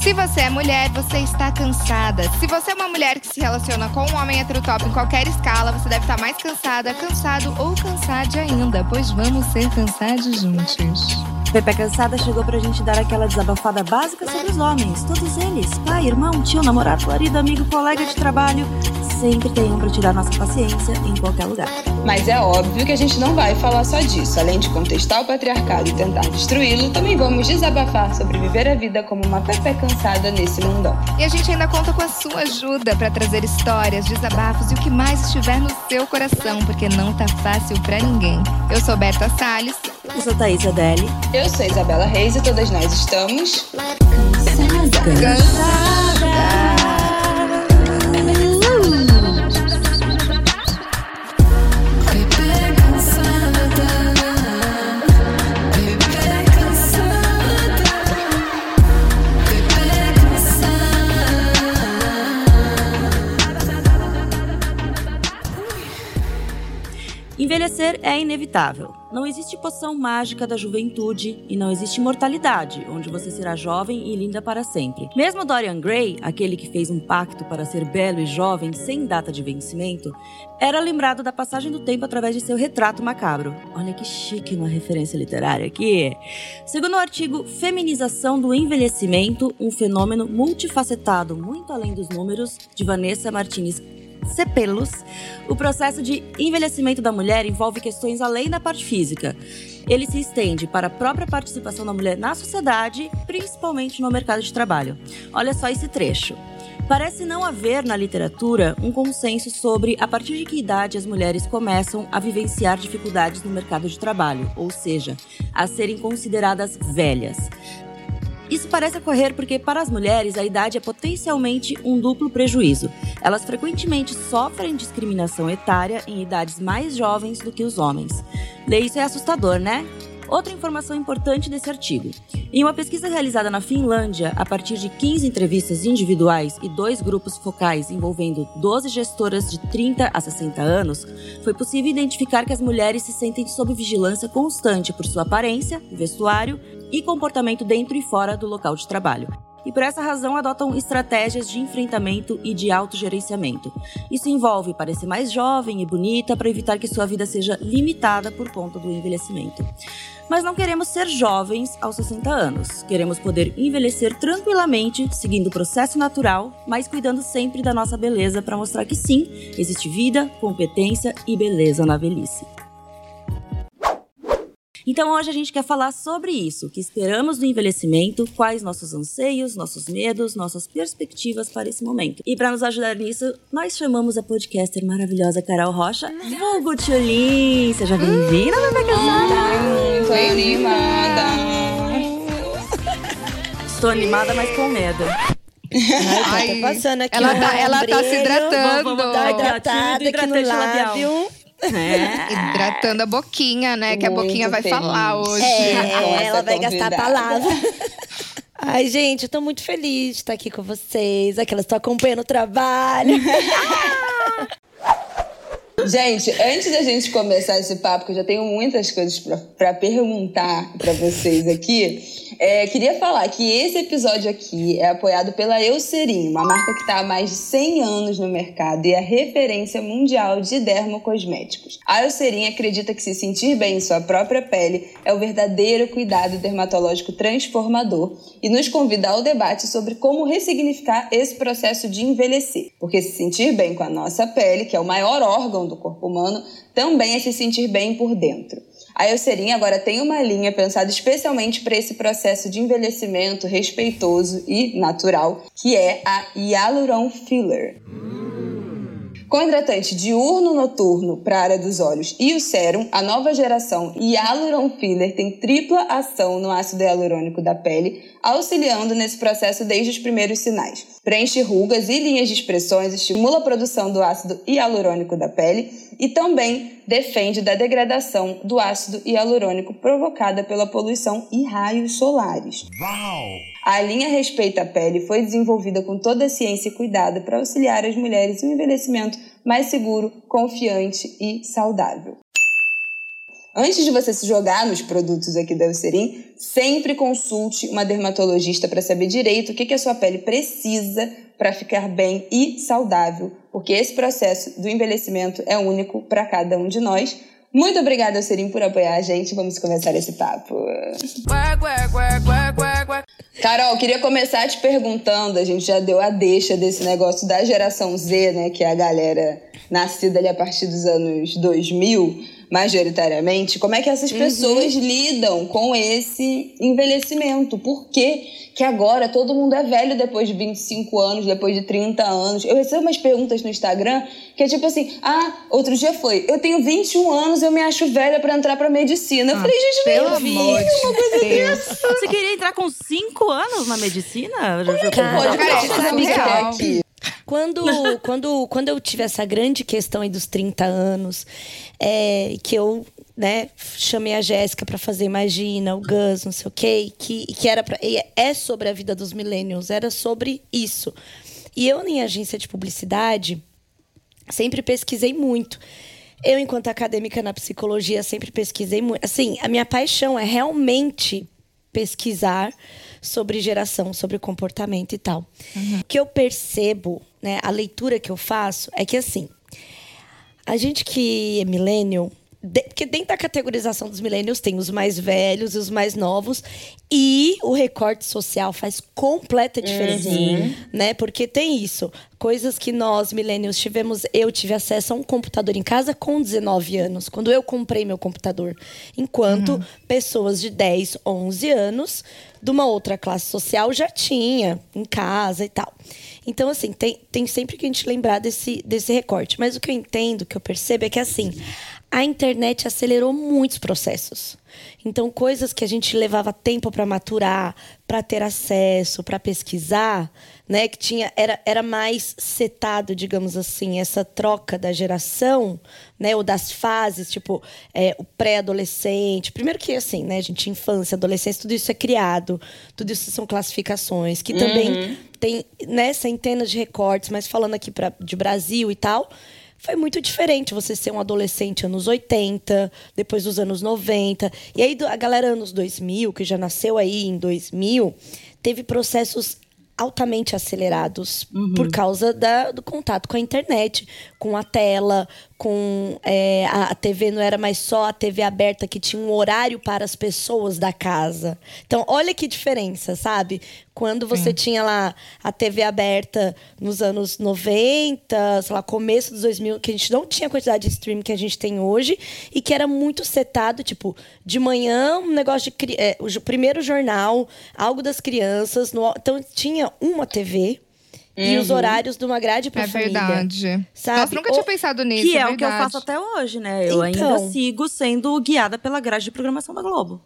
Se você é mulher, você está cansada. Se você é uma mulher que se relaciona com um homem heterotop em qualquer escala, você deve estar mais cansada, cansado ou cansade ainda, pois vamos ser cansados juntos. Pepe Cansada chegou pra gente dar aquela desabafada básica sobre os homens. Todos eles, pai, irmão, tio, namorado, marido, amigo, colega de trabalho, sempre tem um pra tirar nossa paciência em qualquer lugar. Mas é óbvio que a gente não vai falar só disso. Além de contestar o patriarcado e tentar destruí-lo, também vamos desabafar sobre viver a vida como uma Pepe Cansada nesse mundão. E a gente ainda conta com a sua ajuda para trazer histórias, desabafos e o que mais estiver no seu coração, porque não tá fácil para ninguém. Eu sou Berta Salles. Eu sou Thaís Adeli. Eu sou Isabela Reis e todas nós estamos. Cansada. Cansada. Envelhecer é inevitável. Não existe poção mágica da juventude e não existe mortalidade, onde você será jovem e linda para sempre. Mesmo Dorian Gray, aquele que fez um pacto para ser belo e jovem sem data de vencimento, era lembrado da passagem do tempo através de seu retrato macabro. Olha que chique uma referência literária aqui. Segundo o artigo Feminização do Envelhecimento, um fenômeno multifacetado muito além dos números, de Vanessa Martinez Cepelos, o processo de envelhecimento da mulher envolve questões além da parte física. Ele se estende para a própria participação da mulher na sociedade, principalmente no mercado de trabalho. Olha só esse trecho. Parece não haver na literatura um consenso sobre a partir de que idade as mulheres começam a vivenciar dificuldades no mercado de trabalho, ou seja, a serem consideradas velhas. Isso parece ocorrer porque, para as mulheres, a idade é potencialmente um duplo prejuízo. Elas frequentemente sofrem discriminação etária em idades mais jovens do que os homens. Ler isso é assustador, né? Outra informação importante desse artigo. Em uma pesquisa realizada na Finlândia, a partir de 15 entrevistas individuais e dois grupos focais envolvendo 12 gestoras de 30 a 60 anos, foi possível identificar que as mulheres se sentem sob vigilância constante por sua aparência, vestuário e comportamento dentro e fora do local de trabalho. E por essa razão adotam estratégias de enfrentamento e de autogerenciamento. Isso envolve parecer mais jovem e bonita para evitar que sua vida seja limitada por conta do envelhecimento. Mas não queremos ser jovens aos 60 anos. Queremos poder envelhecer tranquilamente, seguindo o processo natural, mas cuidando sempre da nossa beleza para mostrar que sim, existe vida, competência e beleza na velhice. Então hoje a gente quer falar sobre isso, o que esperamos do envelhecimento, quais nossos anseios, nossos medos, nossas perspectivas para esse momento. E para nos ajudar nisso, nós chamamos a podcaster maravilhosa Carol Rocha, vulgo Tchulin. Seja bem-vinda, bebê casada! Tô animada! Estou animada, mas com medo. Ai, tá passando aqui ela tá- ela tá se hidratando. Vamos, vamos uma hidratada aqui no lábio. É. Hidratando a boquinha, né? Que a Muito boquinha vai feliz. falar hoje. É, ela vai gastar a palavra. Ai, gente, eu tô muito feliz de estar aqui com vocês. Aquelas que estão acompanhando o trabalho. Gente, antes da gente começar esse papo, que eu já tenho muitas coisas pra perguntar pra vocês aqui, é, queria falar que esse episódio aqui é apoiado pela Eucerin, uma marca que está há mais de 100 anos no mercado e é referência mundial de dermocosméticos. A Eucerin acredita que se sentir bem em sua própria pele é o verdadeiro cuidado dermatológico transformador e nos convida ao debate sobre como ressignificar esse processo de envelhecer. Porque se sentir bem com a nossa pele, que é o maior órgão do corpo humano, também é se sentir bem por dentro. A Eucerin agora tem uma linha pensada especialmente para esse processo de envelhecimento respeitoso e natural, que é a Hyaluron Filler. Com hidratante diurno noturno para a área dos olhos e o sérum, a nova geração Hyaluron Filler tem tripla ação no ácido hialurônico da pele, auxiliando nesse processo desde os primeiros sinais. Preenche rugas e linhas de expressões, estimula a produção do ácido hialurônico da pele e também defende da degradação do ácido hialurônico provocada pela poluição e raios solares. A linha Respeita a Pele foi desenvolvida com toda a ciência e cuidado para auxiliar as mulheres em um envelhecimento mais seguro, confiante e saudável. Antes de você se jogar nos produtos aqui da Eucerin, sempre consulte uma dermatologista para saber direito o que, que a sua pele precisa para ficar bem e saudável, porque esse processo do envelhecimento é único para cada um de nós. Muito obrigada, Eucerin, por apoiar a gente. Vamos começar esse papo. Carol, queria começar te perguntando, a gente já deu a deixa desse negócio da geração Z, né, que é a galera nascida ali a partir dos anos 2000 majoritariamente, como é que essas pessoas uhum. lidam com esse envelhecimento? Por que, que agora todo mundo é velho depois de 25 anos, depois de 30 anos? Eu recebo umas perguntas no Instagram que é tipo assim: ah, outro dia foi, eu tenho 21 anos, eu me acho velha para entrar pra medicina. Eu ah, falei, gente, pelo amor de uma coisa Deus. Você queria entrar com 5 anos na medicina? Como é que pode? Cara, cara, aqui. Quando, quando, quando eu tive essa grande questão aí dos 30 anos, é, que eu né, chamei a Jéssica para fazer Imagina, o Gus, não sei o quê, que, que era pra, é sobre a vida dos millennials, era sobre isso. E eu, em agência de publicidade, sempre pesquisei muito. Eu, enquanto acadêmica na psicologia, sempre pesquisei muito. Assim, a minha paixão é realmente pesquisar sobre geração, sobre comportamento e tal. Uhum. O que eu percebo, né, a leitura que eu faço é que assim, a gente que é millennial, de, porque dentro da categorização dos millennials tem os mais velhos e os mais novos e o recorte social faz completa diferença, uhum. né? Porque tem isso, coisas que nós millennials tivemos, eu tive acesso a um computador em casa com 19 anos, quando eu comprei meu computador, enquanto uhum. pessoas de 10, 11 anos de uma outra classe social já tinha em casa e tal. Então, assim, tem, tem sempre que a gente lembrar desse, desse recorte. Mas o que eu entendo, o que eu percebo é que, assim, a internet acelerou muitos processos. Então, coisas que a gente levava tempo para maturar, para ter acesso, para pesquisar, né, que tinha era, era mais setado, digamos assim, essa troca da geração, né, ou das fases, tipo, é, o pré-adolescente. Primeiro que assim, né, gente infância, adolescência, tudo isso é criado, tudo isso são classificações que também uhum. tem, né, centenas de recortes, mas falando aqui pra, de Brasil e tal, foi muito diferente você ser um adolescente anos 80, depois dos anos 90. E aí a galera anos 2000, que já nasceu aí em 2000, teve processos altamente acelerados uhum. por causa da, do contato com a internet, com a tela, com é, a, a, TV não era mais só a TV aberta que tinha um horário para as pessoas da casa. Então, olha que diferença, sabe? Quando você Sim. tinha lá a TV aberta nos anos 90, sei lá, começo dos 2000, que a gente não tinha a quantidade de streaming que a gente tem hoje e que era muito setado, tipo, de manhã um negócio de é, o primeiro jornal, algo das crianças, no, então tinha uma TV Uhum. E os uhum. horários de uma grade pra é família. É verdade. Sabe? Nossa, nunca tinha pensado nisso. Que é, é o que eu faço até hoje, né? Eu então, ainda sigo sendo guiada pela grade de programação da Globo.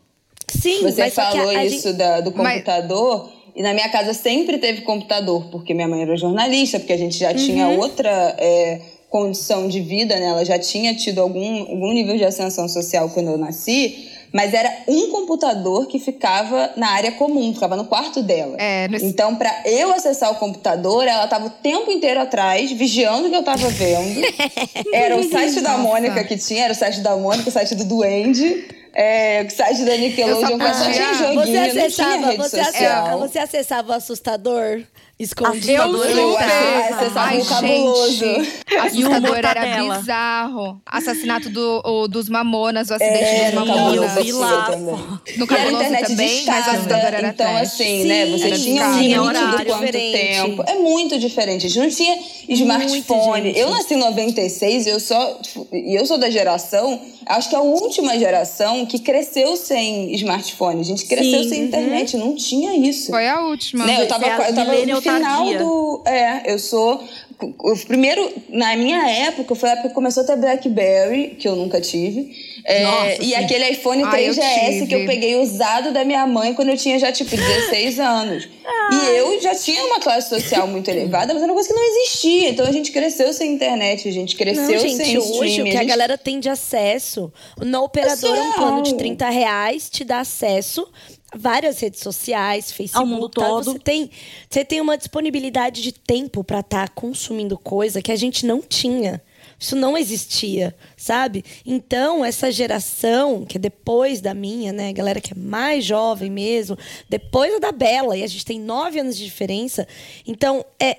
Sim, Você falou isso gente... da, do computador. Mas... E na minha casa sempre teve computador, porque minha mãe era jornalista, porque a gente já uhum. tinha outra é, condição de vida, né? Ela já tinha tido algum, algum nível de ascensão social quando eu nasci mas era um computador que ficava na área comum, ficava no quarto dela. É, nesse... Então, para eu acessar o computador, ela tava o tempo inteiro atrás, vigiando o que eu tava vendo. era o site da Mônica que tinha, era o site da Mônica, o site do Duende. É, o site da Nickelodeon, só tinha joguinho, você acessava, não tinha rede você social. Acessava, você acessava o assustador? Escondido. Eu super! Ai, cabuloso. Assustador era bizarro. Assassinato do, o, dos Mamonas, o acidente é, dos Mamonas. Eu vi lá. No Cabuloso também, mas o assustador era Então, trash. assim, né? Você era tinha um limite do quanto diferente. tempo. É muito diferente. A gente não tinha smartphone. Eu nasci em 96 e eu sou, eu sou da geração, acho que é a última geração que cresceu sem smartphone. A gente cresceu Sim, sem uhum. internet. Não tinha isso. Foi a última. Né? Eu tava, eu tava no final do. É, eu sou. O primeiro, na minha época, foi a época que começou a ter Blackberry, que eu nunca tive. É, Nossa, e sim. aquele iPhone 3GS que eu peguei usado da minha mãe quando eu tinha já, tipo, 16 anos. E eu já tinha uma classe social muito elevada, mas era uma coisa que não existia. Então a gente cresceu sem internet, a gente cresceu não, gente, sem hoje, streaming. o que a, gente... a galera tem de acesso, na operadora, um plano de 30 reais te dá acesso várias redes sociais, Facebook, ao mundo tá? todo. Você tem, você tem uma disponibilidade de tempo para estar tá consumindo coisa que a gente não tinha. Isso não existia, sabe? Então, essa geração, que é depois da minha, né? Galera que é mais jovem mesmo, depois da Bela, e a gente tem nove anos de diferença. Então, é,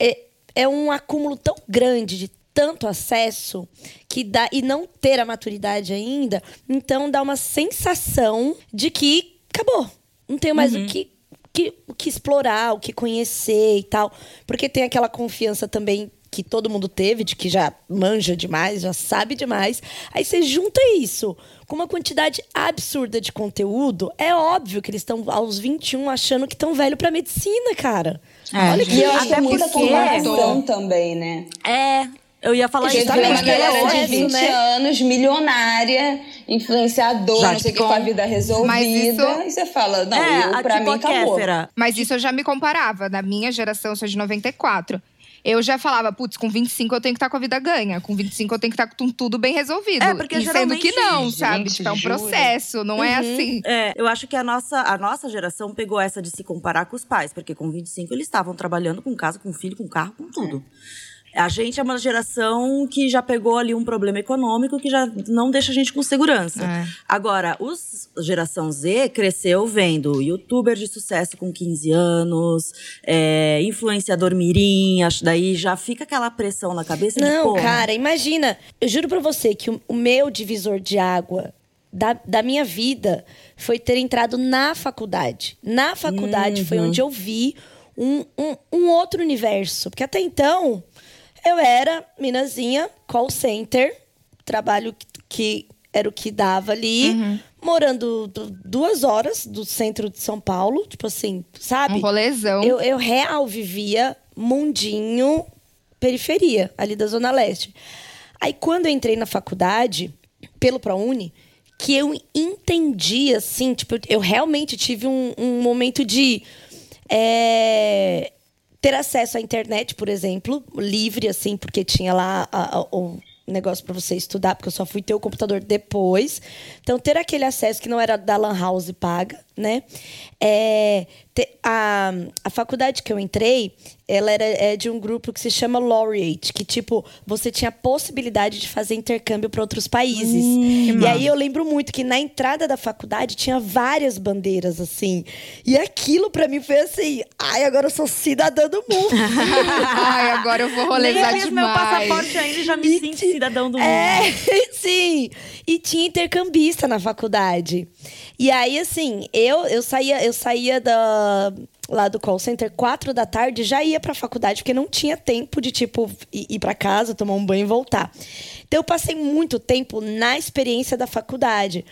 é, é um acúmulo tão grande de tanto acesso que dá e não ter a maturidade ainda, então dá uma sensação de que acabou. Não tenho mais uhum. o que que, o que explorar, o que conhecer e tal. Porque tem aquela confiança também que todo mundo teve, de que já manja demais, já sabe demais. Aí você junta isso com uma quantidade absurda de conteúdo, é óbvio que eles estão aos 21 achando que estão velho para medicina, cara. É, Olha que eu acho que é formação também, né? É, eu ia falar isso. Justamente uma galera de 20 né? anos, milionária, influenciador, já não sei o que, com a vida resolvida. Isso... E você fala, não, é, eu, pra tipo mim acabou. Kéfera. Mas isso eu já me comparava. Na minha geração, eu sou de 94 eu já falava, putz, com 25 eu tenho que estar tá com a vida ganha. Com 25 eu tenho que estar tá com tudo bem resolvido. É, porque e sendo que não, sabe? Tipo, é um processo, não é uhum. é assim. É, eu acho que a nossa, a nossa geração pegou essa de se comparar com os pais, porque com 25 eles estavam trabalhando com casa, com filho, com carro, com tudo. É. A gente é uma geração que já pegou ali um problema econômico que já não deixa a gente com segurança. É. Agora, os geração Z cresceu vendo youtuber de sucesso com 15 anos, é, influenciador mirim, acho, daí já fica aquela pressão na cabeça Não, de, cara, imagina. Eu juro pra você que o, o meu divisor de água da, da minha vida foi ter entrado na faculdade. Na faculdade uhum. foi onde eu vi um, um, um outro universo. Porque até então eu era minazinha, call center, trabalho que era o que dava ali, uhum. morando duas horas do centro de São Paulo, tipo assim, sabe? Um rolezão. Eu, eu real vivia mundinho, periferia, ali da Zona Leste. Aí quando eu entrei na faculdade, pelo ProUni, que eu entendi, assim, tipo, eu realmente tive um, um momento de. É, ter acesso à internet, por exemplo, livre, assim, porque tinha lá a, a, o negócio para você estudar, porque eu só fui ter o computador depois. Então, ter aquele acesso que não era da Lan House paga, né? É, a, a faculdade que eu entrei, ela era é de um grupo que se chama Laureate, que tipo, você tinha a possibilidade de fazer intercâmbio para outros países. Hum, e aí eu lembro muito que na entrada da faculdade tinha várias bandeiras assim. E aquilo para mim foi assim, ai, agora eu sou cidadã do mundo. ai, agora eu vou rolezar demais. meu passaporte ainda já me e sinto cidadão do é, mundo. É, sim. E tinha intercambista na faculdade. E aí assim, eu eu saía eu saía da lá do call center, quatro da tarde, já ia pra faculdade, porque não tinha tempo de, tipo, ir para casa, tomar um banho e voltar. Então, eu passei muito tempo na experiência da faculdade.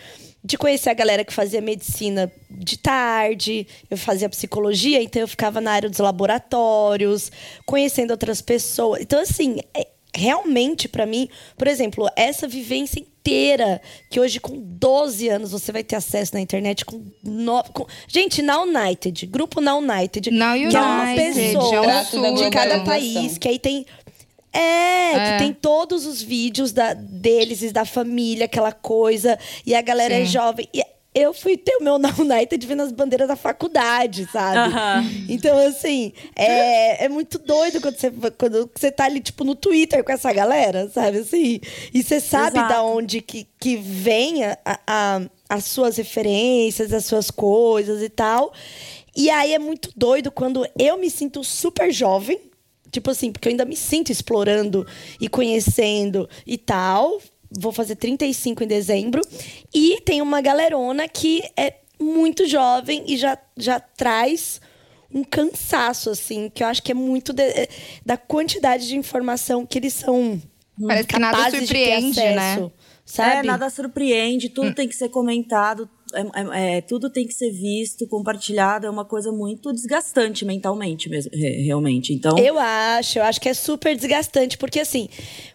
De conhecer a galera que fazia medicina de tarde, eu fazia psicologia, então eu ficava na área dos laboratórios, conhecendo outras pessoas. Então, assim, é, realmente, para mim, por exemplo, essa vivência inteira, que hoje com 12 anos você vai ter acesso na internet com, no... com... gente, na United, grupo na United, na United, que é uma pessoa de cada país, que aí tem é, é, que tem todos os vídeos da, deles e da família, aquela coisa. E a galera é Sim. é jovem. E eu fui ter o meu na United vendo as bandeiras da faculdade, sabe? Então, assim, é, é muito doido quando você, quando você tá ali, tipo, no Twitter com essa galera, sabe? Assim, e você sabe Exato. da onde que, que vem a, a, as suas referências, as suas coisas e tal. E aí é muito doido quando eu me sinto super jovem, tipo assim, porque eu ainda me sinto explorando e conhecendo e tal vou fazer 35 em dezembro. E tem uma galerona que é muito jovem e já, já traz um cansaço, assim, que eu acho que é muito de, é, da quantidade de informação que eles são Parece que nada surpreende, né? Sabe? É, nada surpreende, tudo hum. tem que ser comentado, é, é, é, tudo tem que ser visto, compartilhado, é uma coisa muito desgastante mentalmente mesmo, realmente. Então. Eu acho, eu acho que é super desgastante, porque assim,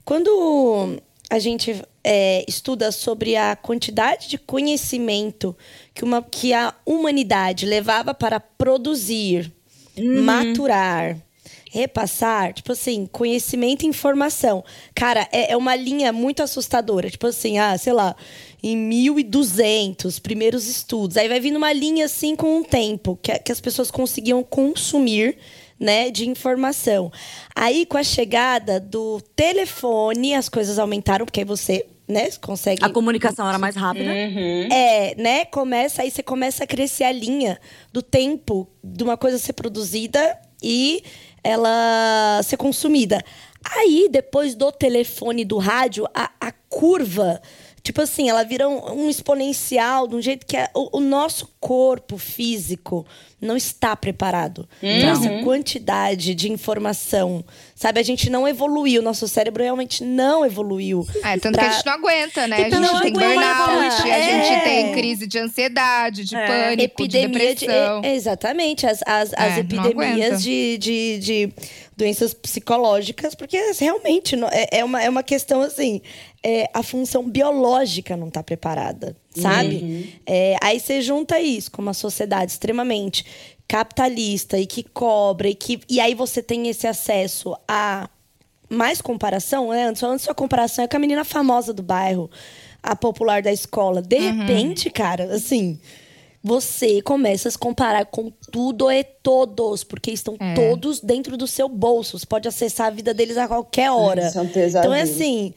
quando a gente é, estuda sobre a quantidade de conhecimento que, uma, que a humanidade levava para produzir, uhum. maturar, repassar, tipo assim, conhecimento e informação. Cara, é, é, uma linha muito assustadora. Tipo assim, ah, sei lá, em 1200, primeiros estudos. Aí vai vindo uma linha assim com um tempo que, que as pessoas conseguiam consumir né, de informação. Aí, com a chegada do telefone, as coisas aumentaram, porque aí você né, consegue. A comunicação era mais rápida. Uhum. É, né? Começa, aí você começa a crescer a linha do tempo de uma coisa ser produzida e ela ser consumida. Aí, depois do telefone do rádio, a, a curva Tipo assim, ela vira um, um exponencial de um jeito que é, o, o, nosso corpo físico não está preparado uhum. para essa quantidade de informação. Sabe, a gente não evoluiu, nosso cérebro realmente não evoluiu. É, tanto pra... que a gente não aguenta, né? Então, a gente tem burnout, é. a gente tem crise de ansiedade, de é. pânico, Epidemia de depressão. De, exatamente, as, as, as é, epidemias de, de, de doenças psicológicas, porque realmente é, é, uma, é uma questão assim. É, a função biológica não está preparada, sabe? Uhum. É, aí você junta isso com uma sociedade extremamente capitalista e que cobra e que e aí você tem esse acesso a mais comparação, né? Antes, antes a comparação é com a menina famosa do bairro, a popular da escola. De uhum. repente, cara, assim, você começa a se comparar com tudo e todos, porque estão é. todos dentro do seu bolso. Você pode acessar a vida deles a qualquer hora. É, então é assim.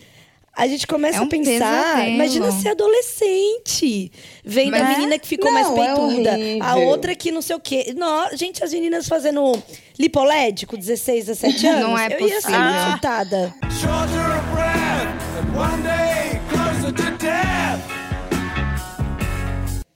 A gente começa é um a pensar, pesadelo. imagina ser adolescente, vendo Mas, a menina que ficou não, mais é peituda, é a outra que não sei o quê. Não, gente, as meninas fazendo lipoled com 16, 17 anos, não é eu ia ser muito surtada.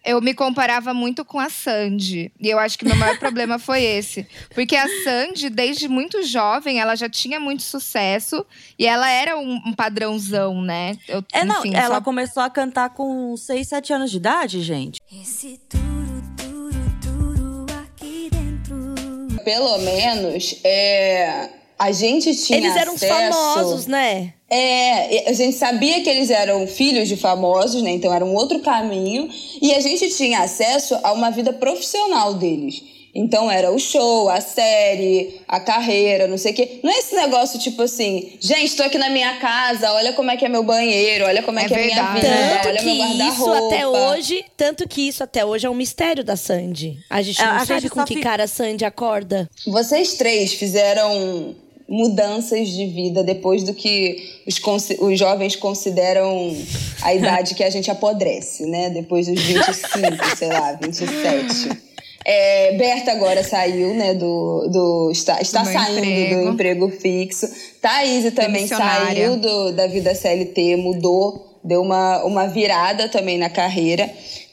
Eu me comparava muito com a Sandy. E eu acho que meu maior problema foi esse. Porque a Sandy, desde muito jovem, ela já tinha muito sucesso. E ela era um, um padrãozão, né? Eu, é, não, enfim, ela só... começou a cantar com 6, 7 anos de idade, gente. Esse turu, turu, turu aqui dentro. Pelo menos, é a gente tinha Eles eram acesso... famosos, né? É, a gente sabia que eles eram filhos de famosos, né? Então era um outro caminho. E a gente tinha acesso a uma vida profissional deles. Então era o show, a série, a carreira, não sei o quê. Não é esse negócio tipo assim, gente, tô aqui na minha casa, olha como é que é meu banheiro, olha como é, é que verdade. é minha vida, tanto olha que meu guarda-roupa. Isso até hoje, tanto que isso até hoje é um mistério da Sandy. A gente não a sabe gente com que cara a Sandy acorda. Vocês três fizeram mudanças de vida depois do que os, os jovens consideram a idade que a gente apodrece, né? Depois dos 25, sei lá, 27. É, Berta agora saiu, né, do, do está, está do saindo emprego. do emprego fixo. Thaís também saiu do, da vida CLT, mudou, deu uma, uma virada também na carreira.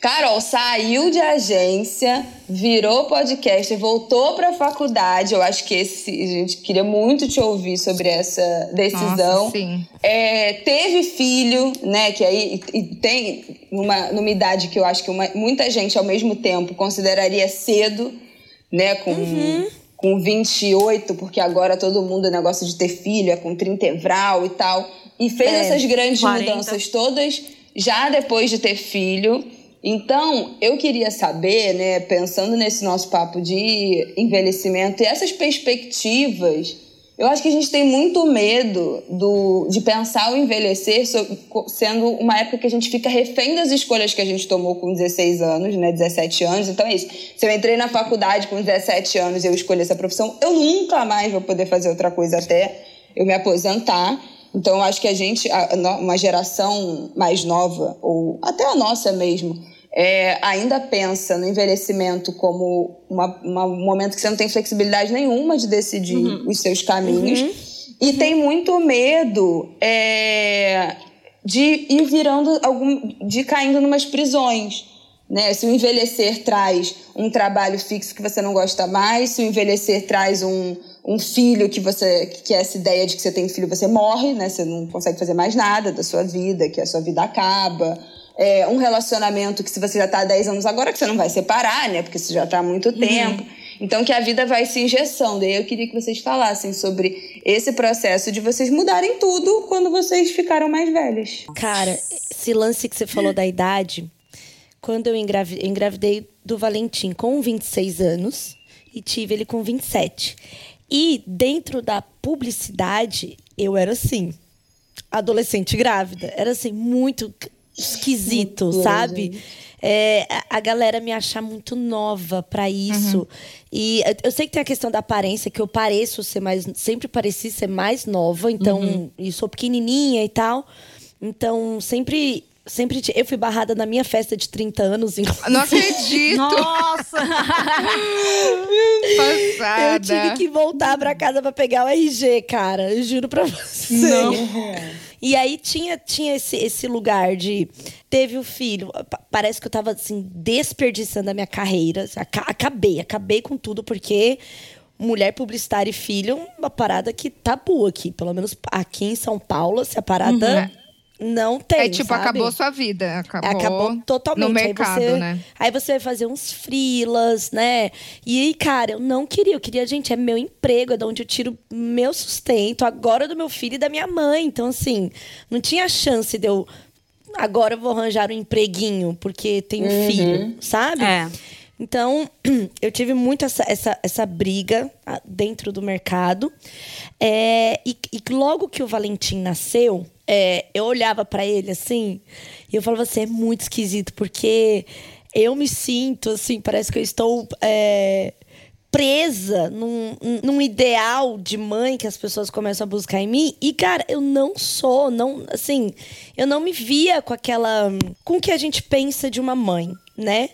Carol saiu de agência, virou podcaster, voltou para a faculdade. Eu acho que esse, a gente queria muito te ouvir sobre essa decisão. Nossa, sim. É, teve filho, né? Que aí tem uma, numa idade que eu acho que uma, muita gente ao mesmo tempo consideraria cedo, né? Com, uhum. com 28, porque agora todo mundo é negócio de ter filho, é com 30 evral e tal. E fez é, essas grandes 40. mudanças todas já depois de ter filho. Então, eu queria saber, né, pensando nesse nosso papo de envelhecimento e essas perspectivas, eu acho que a gente tem muito medo do, de pensar o envelhecer sendo uma época que a gente fica refém das escolhas que a gente tomou com 16 anos, né, 17 anos. Então é isso. Se eu entrei na faculdade com 17 anos e eu escolhi essa profissão, eu nunca mais vou poder fazer outra coisa até eu me aposentar. Então, eu acho que a gente, uma geração mais nova, ou até a nossa mesmo, é, ainda pensa no envelhecimento como uma, uma, um momento que você não tem flexibilidade nenhuma de decidir uhum. os seus caminhos. Uhum. E uhum. tem muito medo é, de ir virando algum. de caindo numas prisões. Né? Se o envelhecer traz um trabalho fixo que você não gosta mais, se o envelhecer traz um, um filho que você. que é essa ideia de que você tem filho, você morre, né? Você não consegue fazer mais nada da sua vida, que a sua vida acaba é, um relacionamento que se você já está há 10 anos agora, que você não vai separar, né? Porque você já está há muito uhum. tempo. Então, que a vida vai se injeção. Daí eu queria que vocês falassem sobre esse processo de vocês mudarem tudo quando vocês ficaram mais velhas. Cara, esse lance que você falou da idade, quando eu engravidei, engravidei do Valentim com 26 anos e tive ele com 27. E dentro da publicidade, eu era assim, adolescente grávida. Era assim, muito esquisito, sabe? É, a galera me achar muito nova para isso. Uhum. E eu sei que tem a questão da aparência, que eu pareço ser mais. Sempre pareci ser mais nova, então, uhum. e sou pequenininha e tal. Então, sempre Sempre eu fui barrada na minha festa de 30 anos. Inclusive. Não acredito! Nossa! Passada. Eu tive que voltar pra casa pra pegar o RG, cara. Eu juro pra você. Não. E aí tinha, tinha esse, esse lugar de. Teve o filho. Parece que eu tava assim, desperdiçando a minha carreira. Acabei, acabei com tudo, porque mulher publicitária e filho, uma parada que tabu aqui. Pelo menos aqui em São Paulo, se a parada. Uhum não tem. É tipo, sabe? acabou sua vida. Acabou, acabou totalmente. No mercado, aí você, né? Aí você vai fazer uns frilas, né? E, cara, eu não queria. Eu queria, gente, é meu emprego, é de onde eu tiro meu sustento, agora do meu filho e da minha mãe. Então, assim, não tinha chance de eu. Agora eu vou arranjar um empreguinho, porque tenho uhum. filho, sabe? É. Então, eu tive muito essa, essa, essa briga ah, dentro do mercado. É, e, e logo que o Valentim nasceu, é, eu olhava para ele assim, e eu falava assim: é muito esquisito, porque eu me sinto assim, parece que eu estou. É, presa num, num ideal de mãe que as pessoas começam a buscar em mim. E, cara, eu não sou, não, assim, eu não me via com aquela. com o que a gente pensa de uma mãe, né?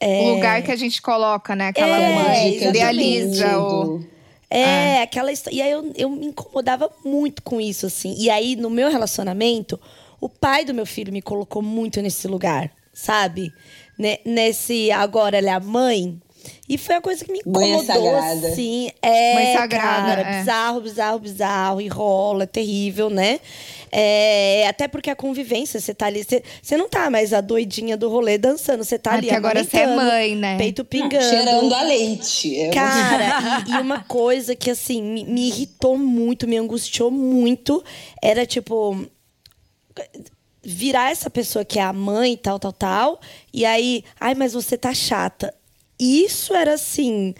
É... O lugar que a gente coloca, né? Aquela é, mãe que idealiza o. É, ah. aquela história. E aí eu, eu me incomodava muito com isso, assim. E aí, no meu relacionamento, o pai do meu filho me colocou muito nesse lugar, sabe? nesse agora ela é a mãe. E foi a coisa que me incomodou, assim. É, mãe sagrada, cara, é. bizarro, bizarro, bizarro. E rola, é terrível, né? É, até porque a convivência, você tá ali. Você não tá mais a doidinha do rolê dançando, você tá é ali. agora você é mãe, né? Peito pingando. Cheirando a leite. É Cara, e, e, uma coisa que, assim, me, me irritou muito, me angustiou muito, era tipo virar essa pessoa que é a mãe, tal, tal, tal, e aí, ai, mas você tá chata. Isso era assim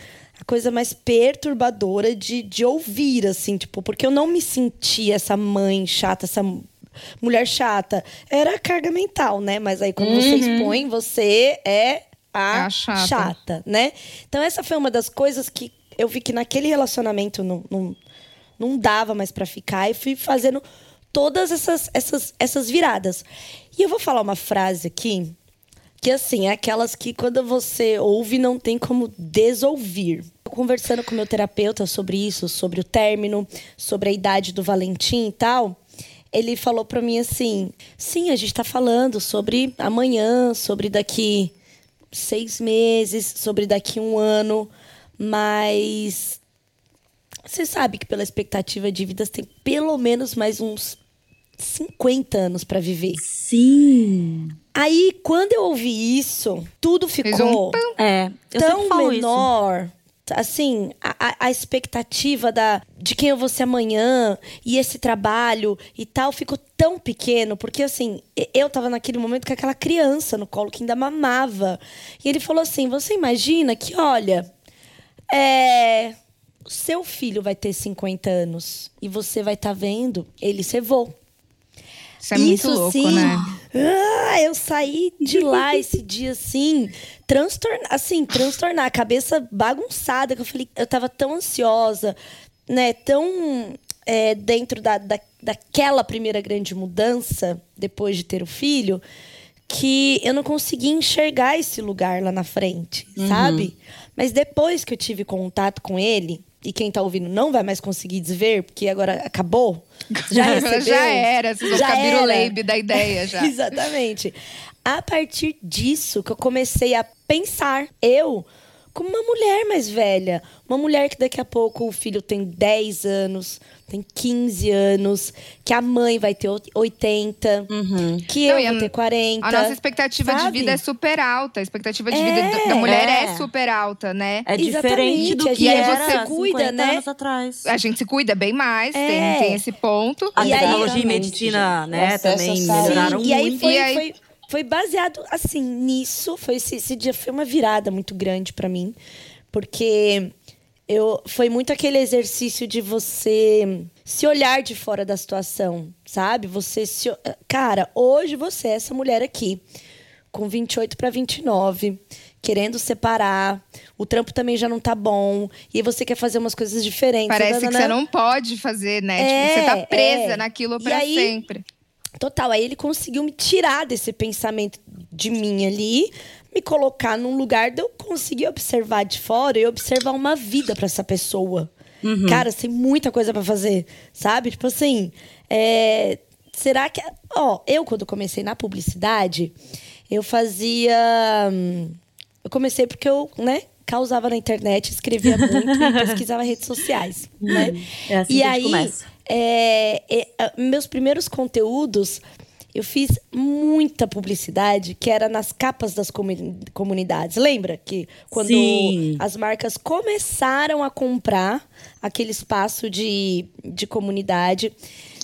coisa mais perturbadora de, de ouvir, assim, tipo, porque eu não me sentia essa mãe chata, essa mulher chata. Era a carga mental, né? Mas aí quando uhum. você expõe, você é a, é a chata. chata. né? Então essa foi uma das coisas que eu vi que naquele relacionamento não, não, não dava mais para ficar e fui fazendo todas essas, essas, essas viradas. E eu vou falar uma frase aqui que assim, é aquelas que quando você ouve não tem como desouvir. Conversando com meu terapeuta sobre isso, sobre o término, sobre a idade do Valentim e tal, ele falou para mim assim: sim, a gente tá falando sobre amanhã, sobre daqui seis meses, sobre daqui um ano, mas você sabe que pela expectativa de vida tem pelo menos mais uns 50 anos para viver. Sim. Aí, quando eu ouvi isso, tudo ficou um... é, tão menor. Isso. Assim, a, a, expectativa da, de quem eu vou ser amanhã e esse trabalho e tal ficou tão pequeno, porque assim, eu tava naquele momento com aquela criança no colo que ainda mamava. E ele falou assim: Você imagina que, olha, é, seu filho vai ter 50 anos e você vai estar tá vendo ele ser vô. Isso é muito louco, sim, né? Ah, eu saí de lá esse dia assim, transtornar, assim, transtornar, a cabeça bagunçada, que eu falei, eu tava tão ansiosa, né, tão é, dentro da, da, daquela primeira grande mudança, depois de ter o filho, que eu não conseguia enxergar esse lugar lá na frente, uhum. sabe? Mas depois que eu tive contato com ele, e quem tá ouvindo não vai mais conseguir desver, porque agora acabou. Já recebeu. já era, vocês vão já ficar da ideia já. Exatamente. A partir disso que eu comecei a pensar, eu como uma mulher mais velha. Uma mulher que daqui a pouco o filho tem 10 anos, tem 15 anos, que a mãe vai ter 80, uhum. que eu Não, vou ter 40. A nossa expectativa sabe? de vida é super alta. A expectativa de é, vida da mulher é. é. super alta, né? É diferente do que era você cuida, né? anos atrás. A gente se cuida bem mais, é. tem, tem esse ponto. A e tecnologia aí, e medicina, né, também melhoraram muito. E aí foi, e aí, foi foi baseado assim nisso. Foi esse, esse dia foi uma virada muito grande para mim, porque eu foi muito aquele exercício de você se olhar de fora da situação, sabe? Você se. Cara, hoje você é essa mulher aqui, com 28 para 29, querendo separar. O trampo também já não tá bom. E você quer fazer umas coisas diferentes. Parece que você não pode fazer, né? É, tipo, você tá presa é. naquilo para sempre. Total. Aí ele conseguiu me tirar desse pensamento de mim ali, me colocar num lugar de eu conseguir observar de fora e observar uma vida para essa pessoa. Uhum. Cara, tem muita coisa para fazer, sabe? Tipo assim, é... será que. Ó, eu quando comecei na publicidade, eu fazia. Eu comecei porque eu, né, causava na internet, escrevia muito e pesquisava redes sociais, né? É assim e aí, é, é, meus primeiros conteúdos eu fiz muita publicidade que era nas capas das comunidades. Lembra que quando Sim. as marcas começaram a comprar aquele espaço de, de comunidade,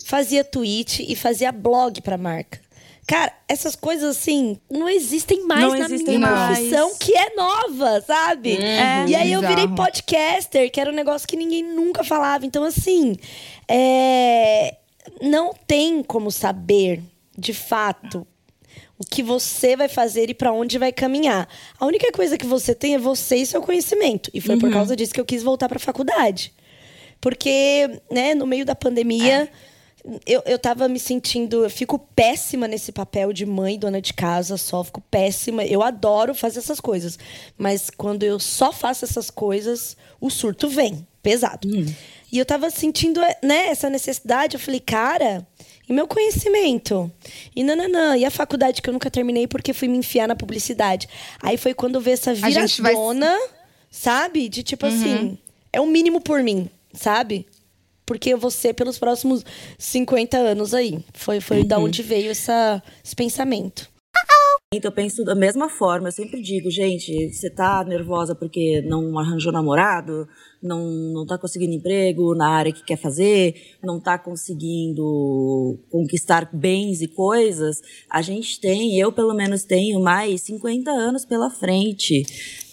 fazia tweet e fazia blog para marca. Cara, essas coisas assim não existem mais não na existem minha mais. profissão, que é nova, sabe? Uhum, e aí eu virei podcaster, que era um negócio que ninguém nunca falava. Então, assim, é... não tem como saber de fato o que você vai fazer e para onde vai caminhar. A única coisa que você tem é você e seu conhecimento. E foi uhum. por causa disso que eu quis voltar para a faculdade. Porque, né, no meio da pandemia, é. eu, eu tava me sentindo. Eu fico péssima nesse papel de mãe, dona de casa, só fico péssima. Eu adoro fazer essas coisas. Mas quando eu só faço essas coisas, o surto vem, pesado. Uhum. E eu tava sentindo né, essa necessidade. Eu falei, cara, e meu conhecimento. E nananã. E a faculdade que eu nunca terminei porque fui me enfiar na publicidade. Aí foi quando veio essa viradona, vai... sabe? De tipo uhum. assim, é o mínimo por mim, sabe? Porque eu vou ser pelos próximos 50 anos aí. Foi, foi uhum. da onde veio essa, esse pensamento. Então, eu penso da mesma forma. Eu sempre digo, gente, você tá nervosa porque não arranjou namorado? não não está conseguindo emprego na área que quer fazer, não está conseguindo conquistar bens e coisas, a gente tem, eu pelo menos tenho mais 50 anos pela frente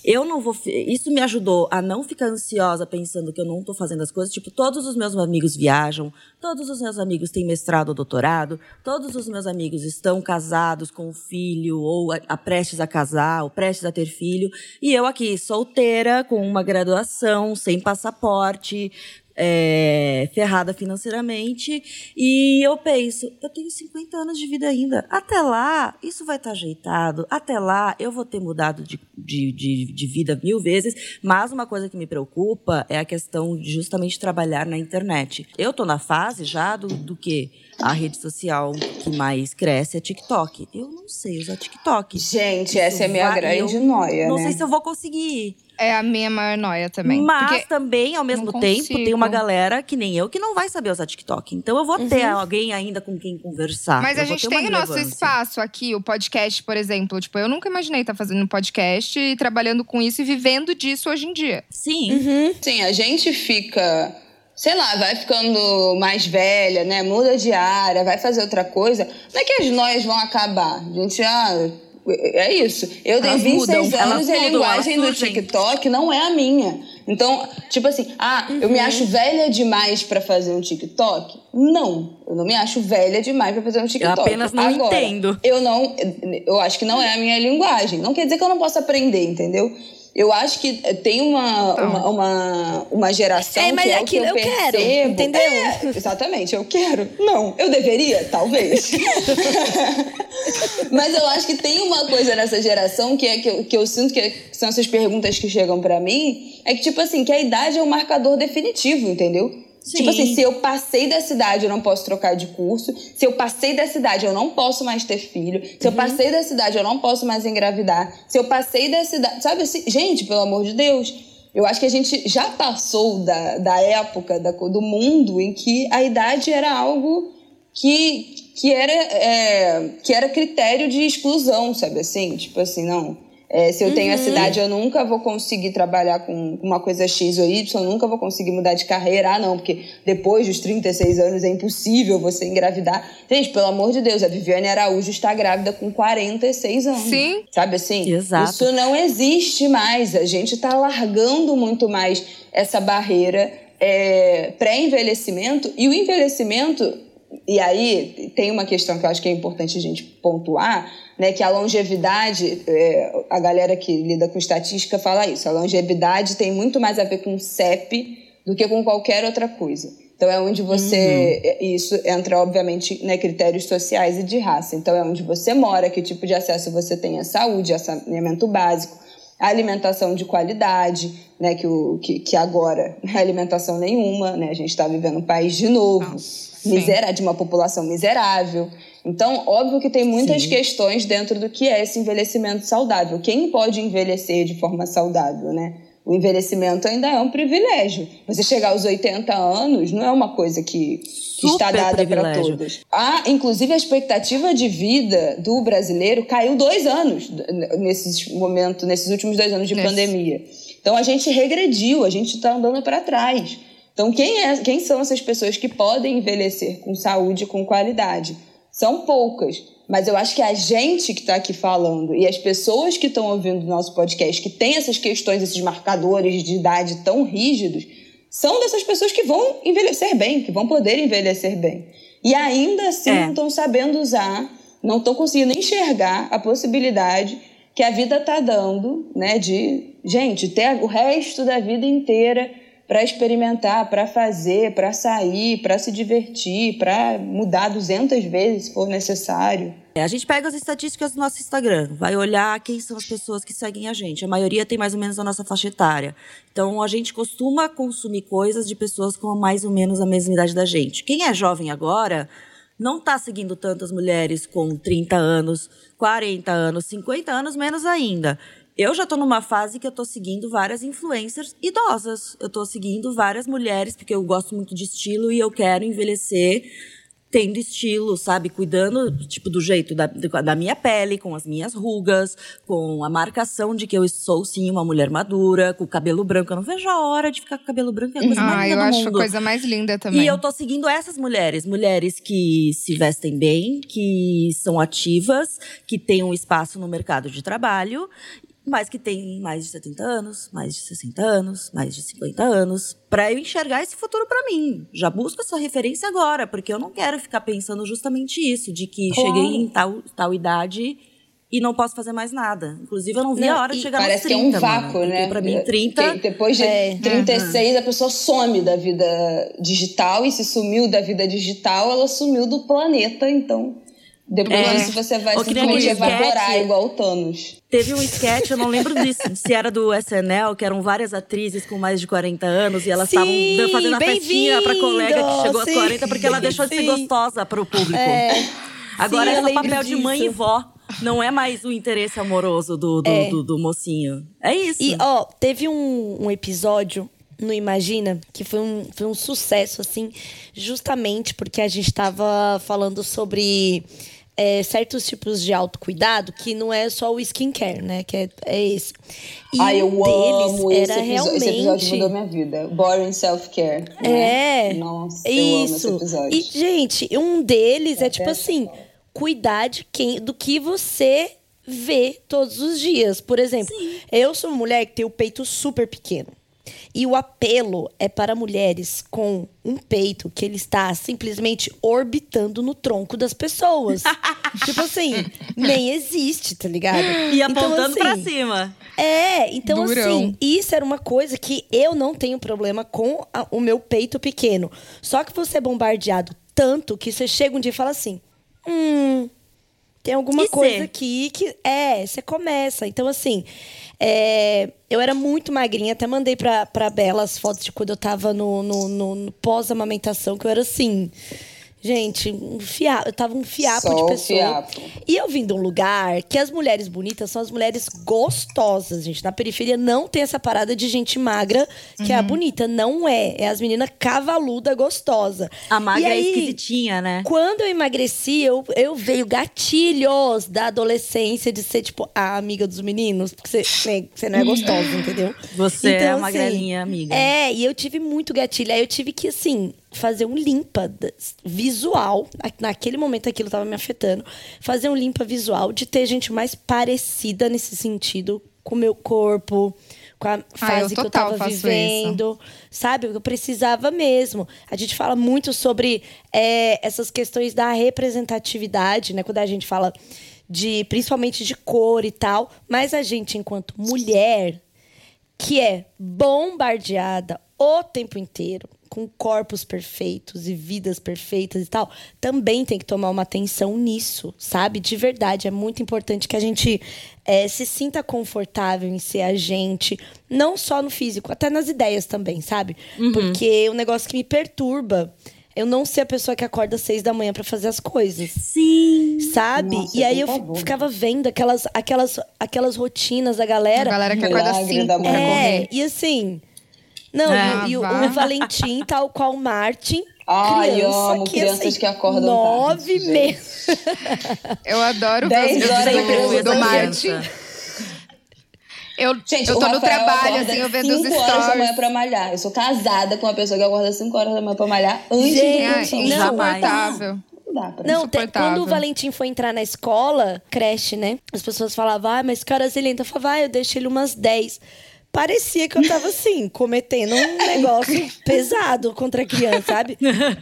eu não vou. Isso me ajudou a não ficar ansiosa pensando que eu não estou fazendo as coisas. Tipo, todos os meus amigos viajam, todos os meus amigos têm mestrado ou doutorado, todos os meus amigos estão casados com um filho, ou a, a prestes a casar, ou prestes a ter filho. E eu aqui, solteira, com uma graduação, sem passaporte, é, ferrada financeiramente. E eu penso, eu tenho 50 anos de vida ainda. Até lá, isso vai estar tá ajeitado. Até lá, eu vou ter mudado de, de, de, de, vida mil vezes. Mas uma coisa que me preocupa é a questão de justamente trabalhar na internet. Eu tô na fase já do, do que? A rede social que mais cresce é TikTok. Eu não sei usar TikTok. Gente, isso essa é a minha vai, grande noia. Não né? sei se eu vou conseguir. É a minha maior noia também. Mas também, ao mesmo tempo, tem uma galera que nem eu que não vai saber usar TikTok. Então eu vou uhum. ter alguém ainda com quem conversar. Mas a gente tem o nosso espaço aqui, o podcast, por exemplo. Tipo, eu nunca imaginei estar fazendo um podcast e trabalhando com isso e vivendo disso hoje em dia. Sim. Uhum. Sim, a gente fica sei lá, vai ficando mais velha, né? Muda de área, vai fazer outra coisa. Não é que as noias vão acabar. A gente já é isso. Eu tenho 26 mudam, anos e a linguagem do TikTok não é a minha. Então, tipo assim, ah, uhum. eu me uhum. acho velha demais para fazer um TikTok? Não, eu não me acho velha demais para fazer um TikTok. Eu apenas não Agora, entendo. Eu não, eu acho que não é a minha linguagem. Não quer dizer que eu não possa aprender, entendeu? Eu acho que tem uma, então. uma, uma, uma, geração é, mas que é aquilo que eu, eu percebo. quero, entendeu? É, exatamente, eu quero. Não, eu deveria, talvez. mas eu acho que tem uma coisa nessa geração que é que eu, que eu sinto que são essas perguntas que chegam para mim, é que tipo assim, que a idade é um marcador definitivo, entendeu? Sim. Tipo assim, se eu passei da cidade, eu não posso trocar de curso. Se eu passei da cidade, eu não posso mais ter filho. Se uhum. eu passei da cidade, eu não posso mais engravidar. Se eu passei da cidade. Sabe assim, gente, pelo amor de Deus. Eu acho que a gente já passou da, da época da, do mundo em que a idade era algo que, que, era, é, que era critério de exclusão, sabe assim? Tipo assim, não é, se eu tenho uhum. a cidade, eu nunca vou conseguir trabalhar com uma coisa X ou Y, eu nunca vou conseguir mudar de carreira. Ah, não, porque depois dos 36 anos é impossível você engravidar. Gente, pelo amor de Deus, a Viviane Araújo está grávida com 46 anos. Sim. Sabe assim? Exato. Isso não existe mais. A gente está largando muito mais essa barreira é, pré-envelhecimento e o envelhecimento. E aí tem uma questão que eu acho que é importante a gente pontuar, né, que a longevidade, é, a galera que lida com estatística fala isso, a longevidade tem muito mais a ver com CEP do que com qualquer outra coisa. Então é onde você. Uhum. Isso entra, obviamente, né, critérios sociais e de raça. Então é onde você mora, que tipo de acesso você tem à saúde, saneamento básico, alimentação de qualidade, né, que, o, que, que agora não é alimentação nenhuma, né, a gente está vivendo um país de novo, Nossa, de uma população miserável. Então, óbvio que tem muitas sim. questões dentro do que é esse envelhecimento saudável. Quem pode envelhecer de forma saudável, né? O envelhecimento ainda é um privilégio. Você chegar aos 80 anos não é uma coisa que, que está dada para todos. Ah, inclusive, a expectativa de vida do brasileiro caiu dois anos nesses momentos, nesses últimos dois anos de pandemia. Então a gente regrediu, a gente está andando para trás. Então quem, é, quem são essas pessoas que podem envelhecer com saúde, com qualidade? São poucas. Mas eu acho que a gente que está aqui falando e as pessoas que estão ouvindo o nosso podcast, que tem essas questões, esses marcadores de idade tão rígidos, são dessas pessoas que vão envelhecer bem, que vão poder envelhecer bem. E ainda assim é. não estão sabendo usar, não estão conseguindo enxergar a possibilidade que a vida está dando, né, de, gente, ter o resto da vida inteira para experimentar, para fazer, para sair, para se divertir, para mudar 200 vezes se for necessário. É, a gente pega as estatísticas do nosso Instagram, vai olhar quem são as pessoas que seguem a gente. A maioria tem mais ou menos a nossa faixa etária. Então a gente costuma consumir coisas de pessoas com mais ou menos a mesma idade da gente. Quem é jovem agora não está seguindo tantas mulheres com 30 anos, 40 anos, 50 anos, menos ainda. Eu já tô numa fase que eu tô seguindo várias influencers idosas. Eu tô seguindo várias mulheres, porque eu gosto muito de estilo e eu quero envelhecer tendo estilo, sabe? Cuidando, tipo, do jeito da, da minha pele, com as minhas rugas, com a marcação de que eu sou, sim, uma mulher madura, com o cabelo branco. Eu não vejo a hora de ficar com o cabelo branco, é a coisa ah, mais linda eu do acho mundo. a coisa mais linda também. E eu tô seguindo essas mulheres. Mulheres que se vestem bem, que são ativas, que têm um espaço no mercado de trabalho mas que tem mais de 70 anos, mais de 60 anos, mais de 50 anos, para eu enxergar esse futuro para mim. Já busco essa referência agora, porque eu não quero ficar pensando justamente isso, de que claro. cheguei em tal, tal idade e não posso fazer mais nada. Inclusive, eu não vi não, a hora de chegar nos 30, Parece que é um vácuo, mano, né? Pra mim, 30... Depois de é, 36, uhum. a pessoa some da vida digital e se sumiu da vida digital, ela sumiu do planeta, então... Depois é. disso você vai simplesmente evaporar sketch, igual o Thanos. Teve um sketch, eu não lembro disso, se era do SNL, que eram várias atrizes com mais de 40 anos e elas estavam fazendo a festinha pra colega que chegou sim. aos 40 porque ela deixou de ser gostosa pro público. É. Agora sim, é o papel disso. de mãe e vó. Não é mais o interesse amoroso do, do, é. do, do mocinho. É isso. E, ó, teve um, um episódio no Imagina, que foi um, foi um sucesso, assim, justamente porque a gente tava falando sobre é, certos tipos de autocuidado que não é só o skincare, né? Que é, é esse. E Ai, eu amo esse episódio. Realmente... Esse episódio mudou minha vida. Boring Self-Care. Né? É. Nossa, isso. eu amo esse episódio. E, gente, um deles é, é tipo assim: cuidar de quem, do que você vê todos os dias. Por exemplo, Sim. eu sou uma mulher que tem o peito super pequeno. E o apelo é para mulheres com um peito que ele está simplesmente orbitando no tronco das pessoas. tipo assim, nem existe, tá ligado? E então, apontando então, assim, pra cima. É, então Durão. assim, isso era uma coisa que eu não tenho problema com a, o meu peito pequeno. Só que você é bombardeado tanto que você chega um dia e fala assim: hum, tem alguma e coisa aqui que. É, você começa. Então, assim. É, eu era muito magrinha, até mandei pra, pra Bela as fotos de quando eu tava no, no, no, no pós-amamentação, que eu era assim. Gente, um fiapo, eu tava um fiapo Só de pessoa. Fiapo. E eu vim de um lugar que as mulheres bonitas são as mulheres gostosas, gente. Na periferia não tem essa parada de gente magra, que uhum. é a uhum. bonita. Não é. É as meninas cavaluda gostosa. A magra é aí, é esquisitinha, né? Quando eu emagreci, eu, eu veio gatilhos da adolescência de ser, tipo, a amiga dos meninos. Porque você, você não é gostosa, entendeu? Você então, é a magrelinha assim, amiga. É, e eu tive muito gatilho. Aí eu tive que, assim, fazer um limpa visual. Naquele momento aquilo estava me afetando. Fazer um limpa visual de ter gente mais parecida nesse sentido com o meu corpo, com a Ah, eu fase que eu tava vivendo, sabe? Eu precisava mesmo. A gente fala muito sobre é, essas questões da representatividade, né? Quando a gente fala de, principalmente de cor e tal, mas a gente, enquanto mulher, que é bombardeada o tempo inteiro, com corpos perfeitos e vidas perfeitas e tal, também tem que tomar uma atenção nisso, sabe? De verdade, é muito importante que a gente é, se sinta confortável em ser a gente, não só no físico, até nas ideias também, sabe? Porque é um negócio que me perturba. Eu não ser a pessoa que acorda às seis da manhã para fazer as coisas Sim. sabe? Nossa, e aí eu favor. ficava vendo aquelas, aquelas, aquelas rotinas da A galera. galera que acorda Milagre cinco da pra manhã. é, e assim. Não, É. e, e o, Ah, o Valentim, tal qual o Martin. Ai, criança amo que, crianças assim, que acordam Nove tarde, meses. Eu adoro ver Dez os horas eu do, do Martin. Eu, Gente, eu o tô no trabalho, assim, eu vendo os 5 horas da manhã stories. pra malhar. Eu sou casada com uma pessoa que acorda 5 horas da manhã pra malhar antes Gente, de É não, insuportável. Não dá pra Não, te- quando o Valentim foi entrar na escola, creche, né? As pessoas falavam, ah, mas cara zilenta. Eu falava, ah, eu deixo ele umas 10. Parecia que eu tava assim, cometendo um negócio pesado contra a criança, sabe?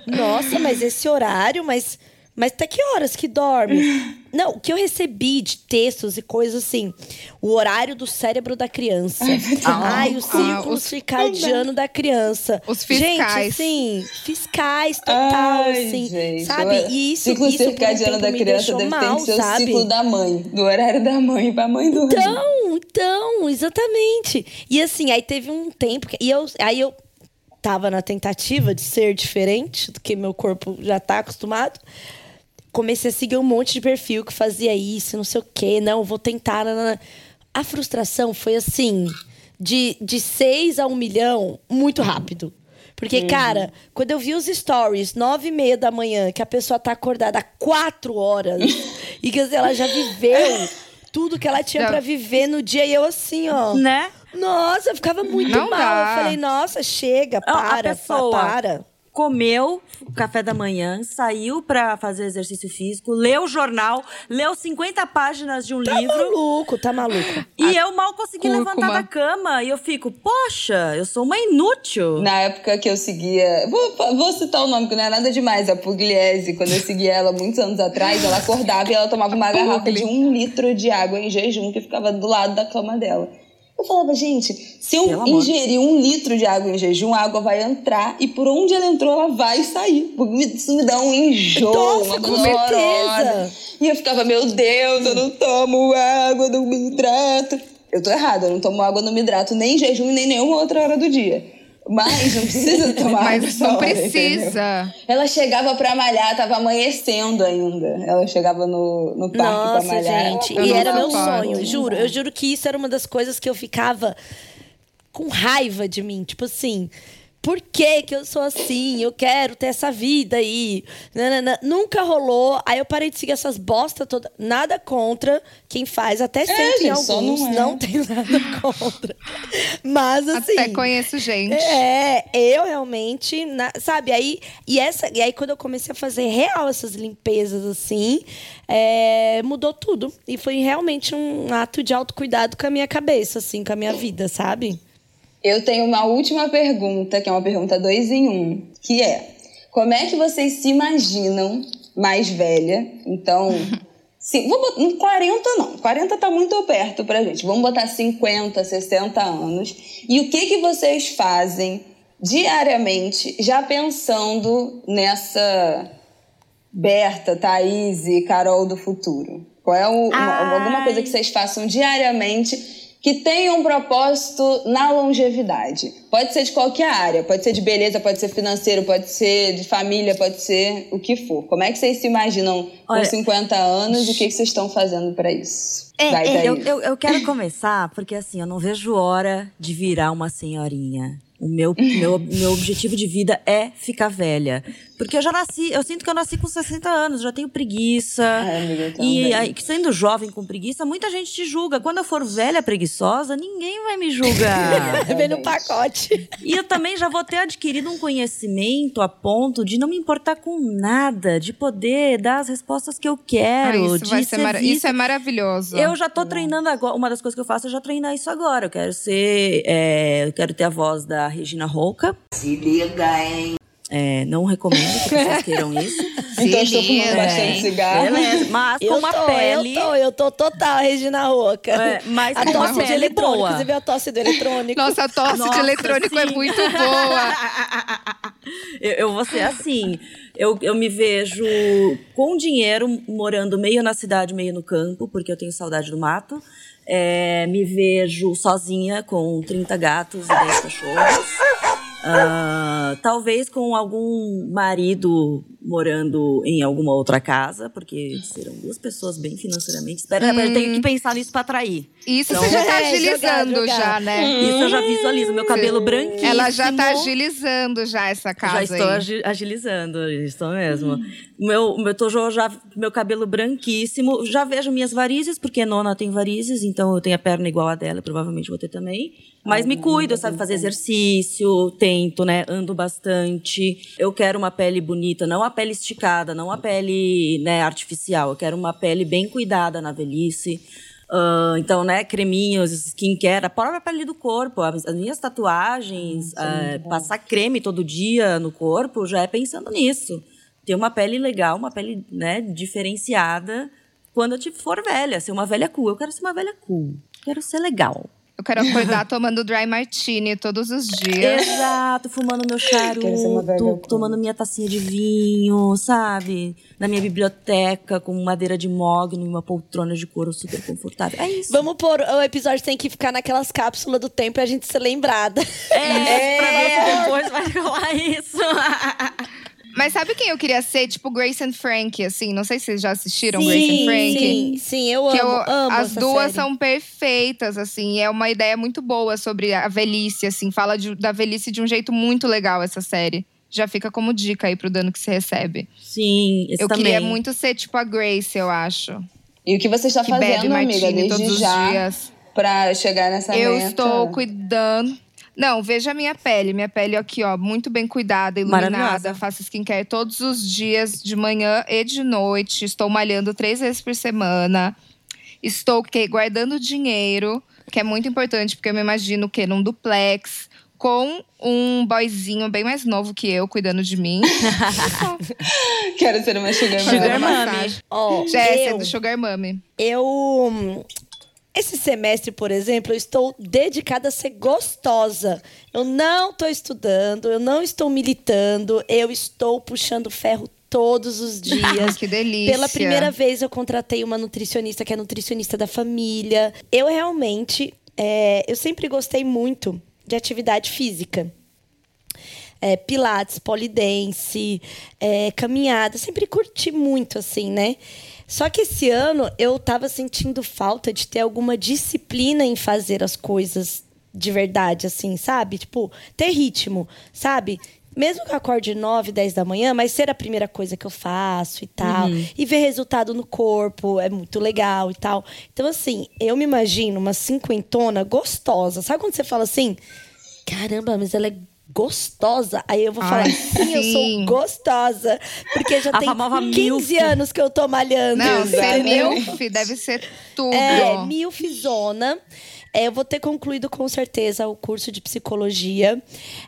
Nossa, mas esse horário, mas. Mas até que horas que dorme? Não, o que eu recebi de textos e coisas assim. O horário do cérebro da criança. Ai, o círculo os- circadiano da criança. Os Gente, fiscais. assim, fiscais total, Ai, assim. gente, sabe? E isso, ciclo isso um circadiano tempo da me criança deixou deve mal, ter que ser sabe? o ciclo da mãe, do horário da mãe pra mãe dormir. Então, então, exatamente. E assim, aí teve um tempo que, e eu, aí eu tava na tentativa de ser diferente do que meu corpo já tá acostumado. Comecei a seguir um monte de perfil que fazia isso, não sei o quê, não, vou tentar. nanana. A frustração foi assim, de, de 6 a 1 milhão, muito rápido. Porque, cara, quando eu vi os stories, nove e meia da manhã, que a pessoa tá acordada há quatro horas, e que ela já viveu tudo que ela tinha pra viver no dia, e eu assim, ó. Né? Nossa, eu ficava muito Não mal. dá. Eu falei, nossa, chega, para, pessoa- pa- para. Comeu o café da manhã, saiu pra fazer exercício físico, leu o jornal, leu 50 páginas de um Tá livro. maluco, tá maluco. E eu mal consegui Cúrcuma. levantar da cama. E eu fico, poxa, eu sou uma inútil. Na época que eu seguia. Vou, vou citar o nome, que não é nada demais. A Pugliese, quando eu seguia ela muitos anos atrás, ela acordava e ela tomava uma garrafa de um litro de água em jejum que ficava do lado da cama dela. Eu falava, gente, se eu Pelo amor. ingerir um litro de água em jejum, a água vai entrar e por onde ela entrou, ela vai sair. Isso me dá um enjoo, Nossa, uma coisa. E eu ficava, meu Deus, eu não tomo água, não me hidrato. Eu tô errada, eu não tomo água, não me hidrato nem em jejum nem nenhuma outra hora do dia. Mas não precisa tomar. Mas não hora, entendeu? precisa. Ela chegava pra malhar, tava amanhecendo ainda. Ela chegava no, no parque pra Nossa, malhar. gente. Eu E era meu sonho, juro. Eu juro que isso era uma das coisas que eu ficava com raiva de mim. Tipo assim. Por que, que eu sou assim? Eu quero ter essa vida aí. Nanana. Nunca rolou. Aí eu parei de seguir essas bosta toda. Nada contra quem faz. Até sempre gente, só alguns. não Não, é. tem nada contra. Mas assim. Até conheço gente. É, eu realmente, na- sabe, aí e essa e aí quando eu comecei a fazer real essas limpezas assim, é, mudou tudo e foi realmente um ato de autocuidado com a minha cabeça, assim, com a minha vida, sabe? Eu tenho uma última pergunta, que é uma pergunta dois em um, que é: como é que vocês se imaginam mais velha? Então, sim, vou botar, em 40 não, 40 tá muito perto pra gente. Vamos botar 50, 60 anos. E o que que vocês fazem diariamente, já pensando nessa Berta, Thaís e Carol do futuro? Qual é o- uma- alguma coisa que vocês façam diariamente que tenha um propósito na longevidade? Pode ser de qualquer área, pode ser de beleza, pode ser financeiro, pode ser de família, pode ser o que for. Como é que vocês se imaginam com Olha- 50 anos e o que que vocês estão fazendo pra isso? É, Vai, é, eu, eu, eu quero começar porque assim, eu não vejo hora de virar uma senhorinha. O meu, meu, meu objetivo de vida é ficar velha. Porque eu já nasci, eu sinto que eu nasci com 60 anos, já tenho preguiça. Ai, amiga, eu e aí, sendo jovem com preguiça, muita gente te julga. Quando eu for velha preguiçosa, ninguém vai me julgar. Vem no pacote. e eu também já vou ter adquirido um conhecimento a ponto de não me importar com nada, de poder dar as respostas que eu quero. Ah, isso, de vai ser mara- isso é maravilhoso. Eu já tô treinando agora. Uma das coisas que eu faço é já treinar isso agora. Eu quero ser. é, eu quero ter a voz da Regina Roca. Se liga, hein? É, não recomendo que vocês queiram isso. Então eu estou fumando bastante cigarro. Beleza. Mas com Eu uma tô, pele. eu tô, eu tô total, Regina Roca. É, mas a com tosse de eletrônico. boa. Você a tosse do eletrônico? Nossa, a tosse de Nossa, eletrônico é muito boa. eu, eu vou ser assim. Eu, eu me vejo com dinheiro, morando meio na cidade, meio no campo, porque eu tenho saudade do mato. É, me vejo sozinha com 30 gatos e 10 cachorros. Ah, talvez com algum marido morando em alguma outra casa, porque serão duas pessoas bem financeiramente. Espera, eu tenho que pensar nisso pra atrair. Isso Então- você já tá É, agilizando jogar, jogar. já, né? Isso eu já visualizo. Meu cabelo branquinho. Ela já tá agilizando já essa casa Já estou aí. agi- agilizando, estou mesmo. Meu, meu, tô já, já- meu cabelo branquíssimo. Já vejo minhas varizes, porque nona tem varizes, então eu tenho a perna igual a dela, provavelmente vou ter também. Mas me cuido, sabe? Fazer exercício, tento, né? Ando bastante. Eu quero uma pele bonita, não a pele esticada, não a pele né, artificial. Eu quero uma pele bem cuidada na velhice. Ah, então, né, creminhos, skincare, a própria pele do corpo, as, as minhas tatuagens, ah, passar creme todo dia no corpo, já é pensando nisso. Ter uma pele legal, uma pele, né, diferenciada quando eu te for velha, ser uma velha cool. Eu quero ser uma velha cool. Quero ser legal. Eu quero acordar tomando dry martini todos os dias. Exato, fumando meu charuto, tomando minha tacinha de vinho, sabe? Na minha biblioteca, com madeira de mogno e uma poltrona de couro super confortável. É isso. Vamos pôr. O episódio tem que ficar naquelas cápsulas do tempo e a gente ser lembrada. É, pra ver se depois vai rolar isso. Mas sabe quem eu queria ser? Tipo Grace and Frank, assim. Não sei se vocês já assistiram Grace and Frank. sim, sim, eu Que amo, eu- amo as essa duas série. são perfeitas, assim. É uma ideia muito boa sobre a velhice, assim. Fala de- da velhice de um jeito muito legal, essa série. Já fica como dica aí pro dano que se recebe. Sim, esse eu também. queria muito ser tipo a Grace, eu acho. E o que você está Que bebe fazendo, amiga, martini desde todos os já dias. pra chegar nessa Eu meta? estou cuidando. Não, veja a minha pele. Minha pele aqui, ó, muito bem cuidada, iluminada. Faço skincare todos os dias, de manhã e de noite. Estou malhando três vezes por semana. Estou que, guardando dinheiro, que é muito importante, porque eu me imagino que num duplex, com um boyzinho bem mais novo que eu, cuidando de mim. Quero ser uma sugar, Sugar mama. massagem. Ó, Jéssica, eu, do Sugar Mummy. eu. Esse semestre, por exemplo, eu estou dedicada a ser gostosa. Eu não estou estudando, eu não estou militando, eu estou puxando ferro todos os dias. Que delícia. Pela primeira vez eu contratei uma nutricionista que é nutricionista da família. Eu realmente, é, eu sempre gostei muito de atividade física. É, pilates, polidense, é, caminhada. Sempre curti muito, assim, né? Só que esse ano eu tava sentindo falta de ter alguma disciplina em fazer as coisas de verdade, assim, sabe? Tipo, ter ritmo, sabe? Mesmo que eu acorde 9, 10 da manhã, mas ser a primeira coisa que eu faço e tal. E ver resultado no corpo é muito legal e tal. Então, assim, eu me imagino uma cinquentona gostosa. Sabe quando você fala assim? Caramba, mas ela é gostosa. Aí eu vou falar, Ai, sim, eu sou gostosa. Porque já A tem famosa 15 milf. anos que eu tô malhando. Não, ser milf deve ser tudo. É, milfzona. É, eu vou ter concluído com certeza o curso de psicologia.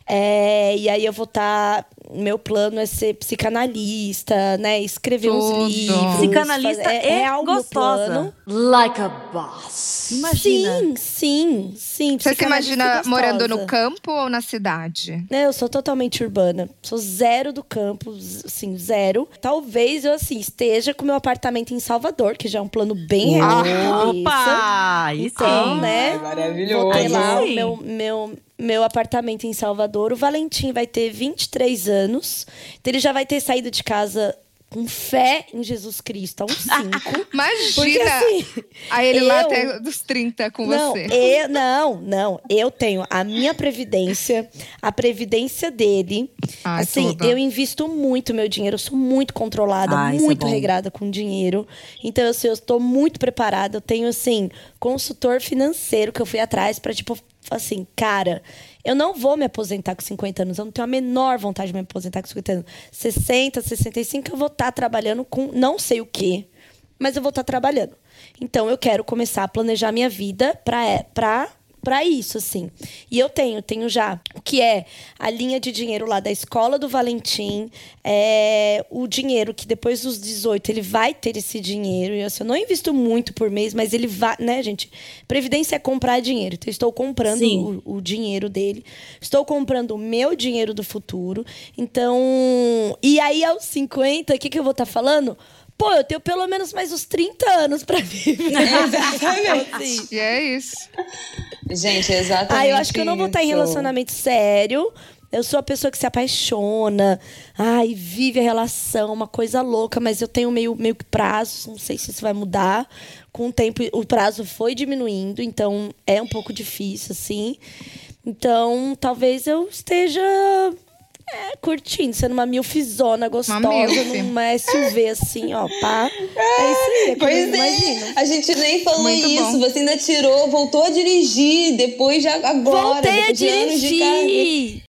É, e aí eu vou estar. Meu plano é ser psicanalista, né? Escrever uns Tudo. livros. Psicanalista fazer- é, meu gostosa. plano. Like a boss. Imagina. Sim, sim, sim. Você se imagina gostosa. morando no campo ou na cidade? É, Eu sou totalmente urbana. Sou zero do campo, assim, zero. Talvez eu, assim, esteja com meu apartamento em Salvador, que já é um plano bem real. Opa! Aí Então, né? Maravilhoso. Vou ter lá o meu, meu, meu apartamento em Salvador. O Valentim vai ter 23 anos. Então ele já vai ter saído de casa com fé em Jesus Cristo, a uns 5. Imagina! Porque assim, Aí ele lá eu- até dos 30 com não, você. Eu, não, não. Eu tenho a minha previdência, a previdência dele. Ai, assim, eu invisto muito meu dinheiro, eu sou muito controlada, Ah, isso é muito bom. regrada com dinheiro. Então, assim, eu estou muito preparada. Eu tenho, assim, consultor financeiro que eu fui atrás pra, tipo, assim, cara, eu não vou me aposentar com 50 anos. Eu não tenho a menor vontade de me aposentar com 50 anos. 60, 65, eu vou estar trabalhando com não sei o quê, mas eu vou estar trabalhando. Então, eu quero começar a planejar minha vida pra, pra isso, assim. E eu tenho, tenho já o que é a linha de dinheiro lá da escola do Valentim, é, o dinheiro que depois dos 18 ele vai ter esse dinheiro. E assim, eu não invisto muito por mês, mas ele vai, né, gente? Previdência é comprar dinheiro. Então, eu estou comprando o, o dinheiro dele. Estou comprando o meu dinheiro do futuro. Então. E aí, aos 50, o que, que eu vou estar falando? Pô, eu tenho pelo menos mais uns 30 anos pra viver. Exatamente. Assim. E é isso. Gente, exatamente. Ah, eu acho que eu não vou estar em relacionamento sério. Eu sou a pessoa que se apaixona, ai, vive a relação, uma coisa louca, mas eu tenho meio, meio que prazo, não sei se isso vai mudar. Com o tempo, o prazo foi diminuindo, então é um pouco difícil, assim. Então, talvez eu esteja é, curtindo, sendo uma milfizona gostosa, milf. numa SUV, assim, ó, pá. É isso aí, é Pois é, imagino. a gente nem falou Muito isso. bom. Você ainda tirou, voltou a dirigir depois já agora. Voltei a depois de anos de carreira. dirigir!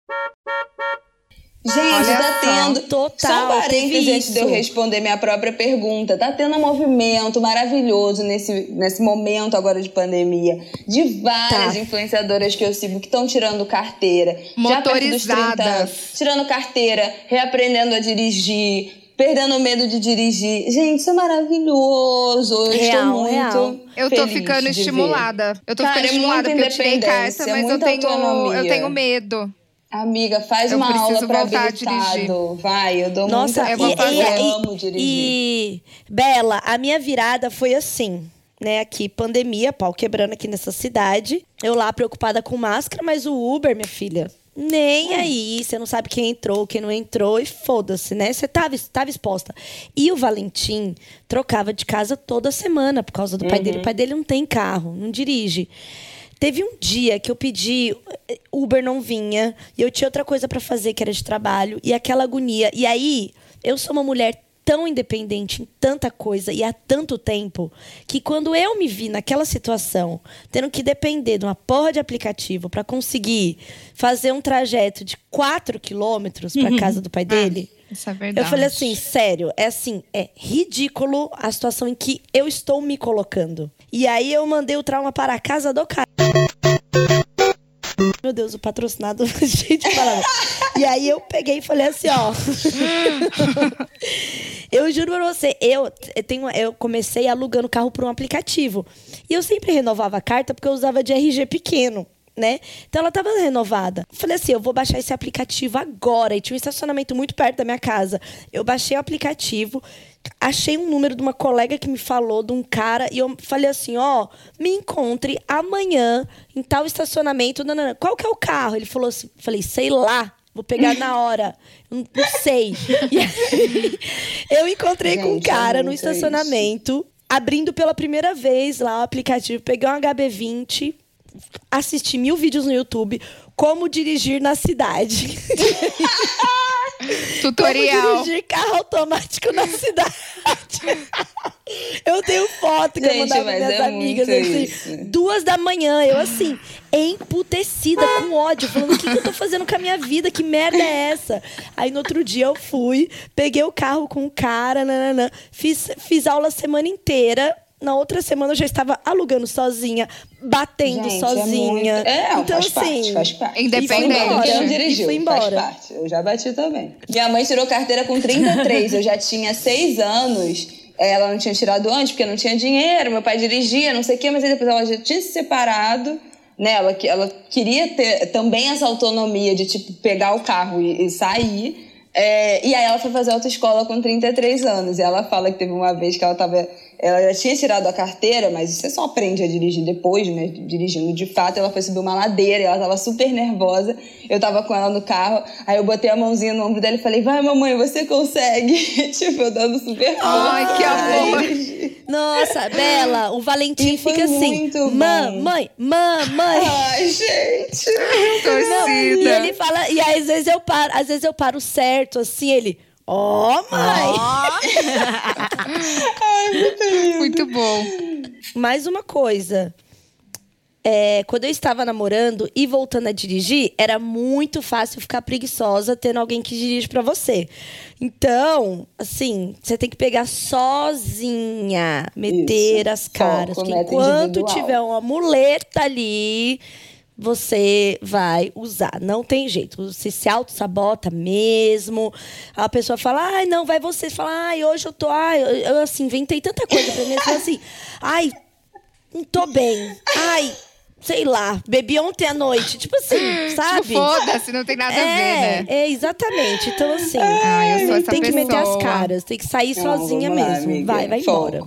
Gente, Olha tá só. tendo. Total, Só um parênteses antes de eu responder minha própria pergunta. Tá tendo um movimento maravilhoso nesse, nesse momento agora de pandemia. De várias Tá. influenciadoras que eu sigo que estão tirando carteira. Já perto dos 30 Motorizadas. anos, tirando carteira, reaprendendo a dirigir. Perdendo o medo de dirigir. Gente, isso é maravilhoso. Eu Real, estou muito. real. Eu tô ficando ver. estimulada. Eu tô Cara, ficando é estimulada porque eu tirei carta, mas eu tenho, eu tenho medo. Amiga, faz Eu uma aula preciso pra voltar a habilitado. Vai, eu dou Nossa, muita eu vou fazer. eu amo dirigir. E, Bela, a minha virada foi assim, né? Aqui, pandemia, pau quebrando aqui nessa cidade. Eu lá preocupada com máscara, mas o Uber, minha filha, nem aí. Você não sabe quem entrou, quem não entrou, e foda-se, né? Você tava, tava exposta. E o Valentim trocava de casa toda semana por causa do pai dele. O pai dele não tem carro, não dirige. Teve um dia que eu pedi, Uber não vinha, e eu tinha outra coisa pra fazer que era de trabalho, e aquela agonia. E aí, eu sou uma mulher tão independente em tanta coisa e há tanto tempo, que quando eu me vi naquela situação, tendo que depender de uma porra de aplicativo pra conseguir fazer um trajeto de 4 quilômetros pra casa do pai dele, Isso é verdade. eu falei assim, sério, é assim, é ridículo a situação em que eu estou me colocando. E aí eu mandei o trauma para a casa do cara. Meu Deus, o patrocinado, gente, falava. E aí eu peguei e falei assim, ó. eu juro pra você, eu, eu, tenho, eu comecei alugando carro por um aplicativo. E eu sempre renovava a carta porque eu usava de RG pequeno. Né? Então ela tava renovada. Falei assim, eu vou baixar esse aplicativo agora. E tinha um estacionamento muito perto da minha casa. Eu baixei o aplicativo, achei um número de uma colega que me falou de um cara e eu falei assim, ó, me encontre amanhã em tal estacionamento. Não. Qual que é o carro? Ele falou assim, falei, sei lá. Vou pegar na hora. Não, não sei. E aí, eu encontrei com um Gente, é cara no estacionamento, abrindo pela primeira vez lá o aplicativo. Peguei um HB20, assisti mil vídeos no YouTube, como dirigir na cidade. Tutorial. Como dirigir carro automático na cidade. eu tenho foto que eu Gente, mandava mas minhas é amigas assim, isso. duas da manhã, eu assim, emputecida com ódio, falando o que, que eu tô fazendo com a minha vida, que merda é essa? Aí no outro dia eu fui, peguei o carro com o cara, nananã, fiz, fiz aula a semana inteira. Na outra semana eu já estava alugando sozinha, batendo Gente, é sozinha. muito- É, então, faz assim, parte, faz parte. Independente. E quem dirigiu, foi faz embora. parte. Eu já bati também. Minha mãe tirou carteira com 33, eu já tinha 6 anos. Ela não tinha tirado antes, porque não tinha dinheiro, meu pai dirigia, não sei o quê, mas aí depois ela já tinha se separado. Né? Ela, que- ela queria ter também essa autonomia de, tipo, pegar o carro e, e sair. É, e aí ela foi fazer autoescola com 33 anos. E ela fala que teve uma vez que ela tava ela já tinha tirado a carteira, mas você só aprende a dirigir depois, né? Dirigindo de fato. Ela foi subir uma ladeira e ela tava super nervosa. Eu tava com ela no carro, aí eu botei a mãozinha no ombro dela e falei: Vai, mamãe, você consegue. tipo, eu dando super Ai, que amor. Nossa, Bela, o Valentim fica assim: mamãe, mamãe. Ai, gente. Não, e ele fala, e aí, às vezes eu paro, às vezes eu paro certo, assim, ele, ó, mãe. Muito bom. Mais uma coisa. É, quando eu estava namorando e voltando a dirigir, era muito fácil ficar preguiçosa tendo alguém que dirige pra você. Então, assim, você tem que pegar sozinha, meter Isso. as caras. Porque enquanto individual. tiver uma muleta ali, você vai usar. Não tem jeito. Você se auto-sabota mesmo. A pessoa fala, ai, não, vai você. Você fala, ai, hoje eu tô. Ai, eu, eu, assim, inventei tanta coisa pra mim. Eu falo assim, ai, não tô bem. Ai, sei lá, bebi ontem à noite. Tipo assim, sabe? Tipo, foda-se, não tem nada a ver, é, né? é, exatamente. Então, assim, eu sou essa tem que meter as pessoa. caras, tem que sair Não, sozinha mesmo. amiga. vai, vai embora.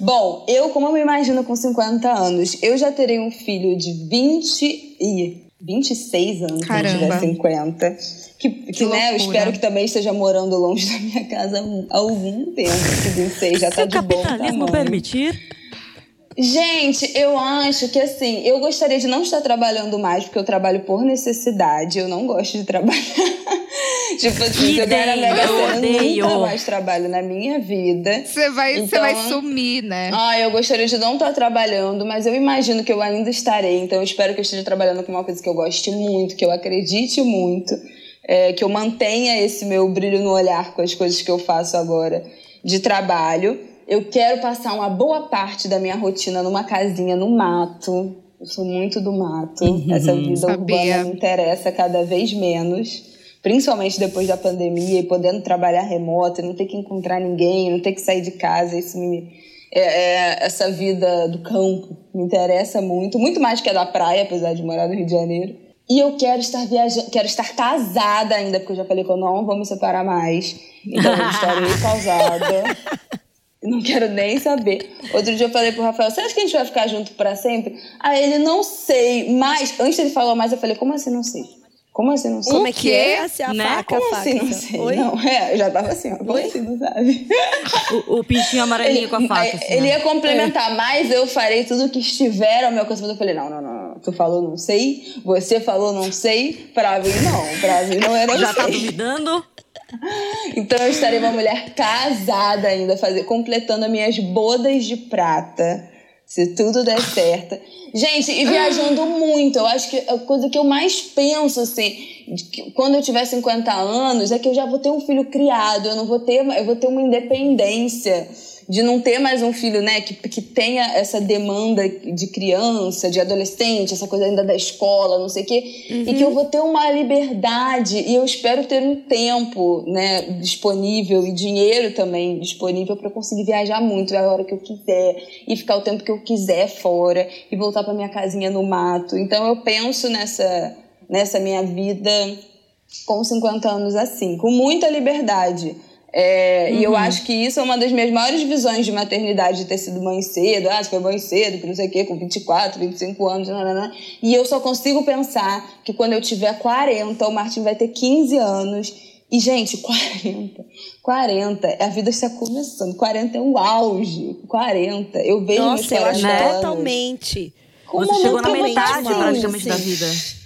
Bom, eu, como eu me imagino com 50 anos, eu já terei um filho de 20 e 26 anos, Caramba. tiver 50. Que, que, né, eu espero que também esteja morando longe da minha casa há algum tempo. Que 26 já tá de bom capitalismo tamanho. permitir. Gente, eu acho que assim, eu gostaria de não estar trabalhando mais, porque eu trabalho por necessidade, eu não gosto de trabalhar. tipo assim, se eu ganhar Idem, Mega eu Sena, eu odeio. nunca mais trabalho na minha vida. Você vai, você Então- vai sumir, né? Ah, eu gostaria de não estar trabalhando, mas eu imagino que eu ainda estarei, então eu espero que eu esteja trabalhando com uma coisa que eu goste muito, que eu acredite muito, é, que eu mantenha esse meu brilho no olhar com as coisas que eu faço agora de trabalho. Eu quero passar uma boa parte da minha rotina numa casinha no mato. Eu sou muito do mato. Essa vida sabia. urbana me interessa cada vez menos. Principalmente depois da pandemia e podendo trabalhar remoto, não ter que encontrar ninguém, não ter que sair de casa. Isso me, é, é, essa vida do campo me interessa muito, muito mais que a da praia, apesar de morar no Rio de Janeiro. E eu quero estar viajando, quero estar casada ainda, porque eu já falei que eu não vou me separar mais. Então eu estarei casada. Não quero nem saber. Outro dia eu falei pro Rafael, você acha que a gente vai ficar junto pra sempre? Aí ele, não sei, mas... Antes ele falou mais, eu falei, como assim não sei? Como assim não sei? Como é que é? Assim, a Né? faca, Como a faca. assim não assim, sei? Oi? Não, é, eu já tava assim, ó, como Oi? assim não sabe? O, o pintinho amarelinho com a faca. Assim, ele ó. ia complementar, mas eu farei tudo que estiver ao meu alcance. Mas eu falei, não, não, não, não. Tu falou não sei, você falou não sei, pra mim não. Pra mim não era Já sei. tá duvidando? Então eu estarei uma mulher casada ainda, fazer, completando as minhas bodas de prata. Se tudo der certo. Gente, e viajando muito. Eu acho que a coisa que eu mais penso, assim, quando eu tiver 50 anos, é que eu já vou ter um filho criado, eu não vou ter, eu vou ter uma independência de não ter mais um filho, né, que, que tenha essa demanda de criança, de adolescente, essa coisa ainda da escola, não sei o quê, e que eu vou ter uma liberdade e eu espero ter um tempo, né, disponível e dinheiro também disponível para conseguir viajar muito a hora que eu quiser e ficar o tempo que eu quiser fora e voltar para minha casinha no mato. Então eu penso nessa nessa minha vida com 50 anos assim, com muita liberdade. É, E eu acho que isso é uma das minhas maiores visões de maternidade, de ter sido mãe cedo. Ah, você foi mãe cedo, que não sei o quê, com 24, 25 anos, nananã. E eu só consigo pensar que quando eu tiver 40, o Martin vai ter 15 anos. E, gente, 40, 40, a vida está começando. 40 é o auge. 40. Eu vejo meus Nossa, eu 40 acho né? anos. totalmente. com Você chegou na metade praticamente assim. da vida.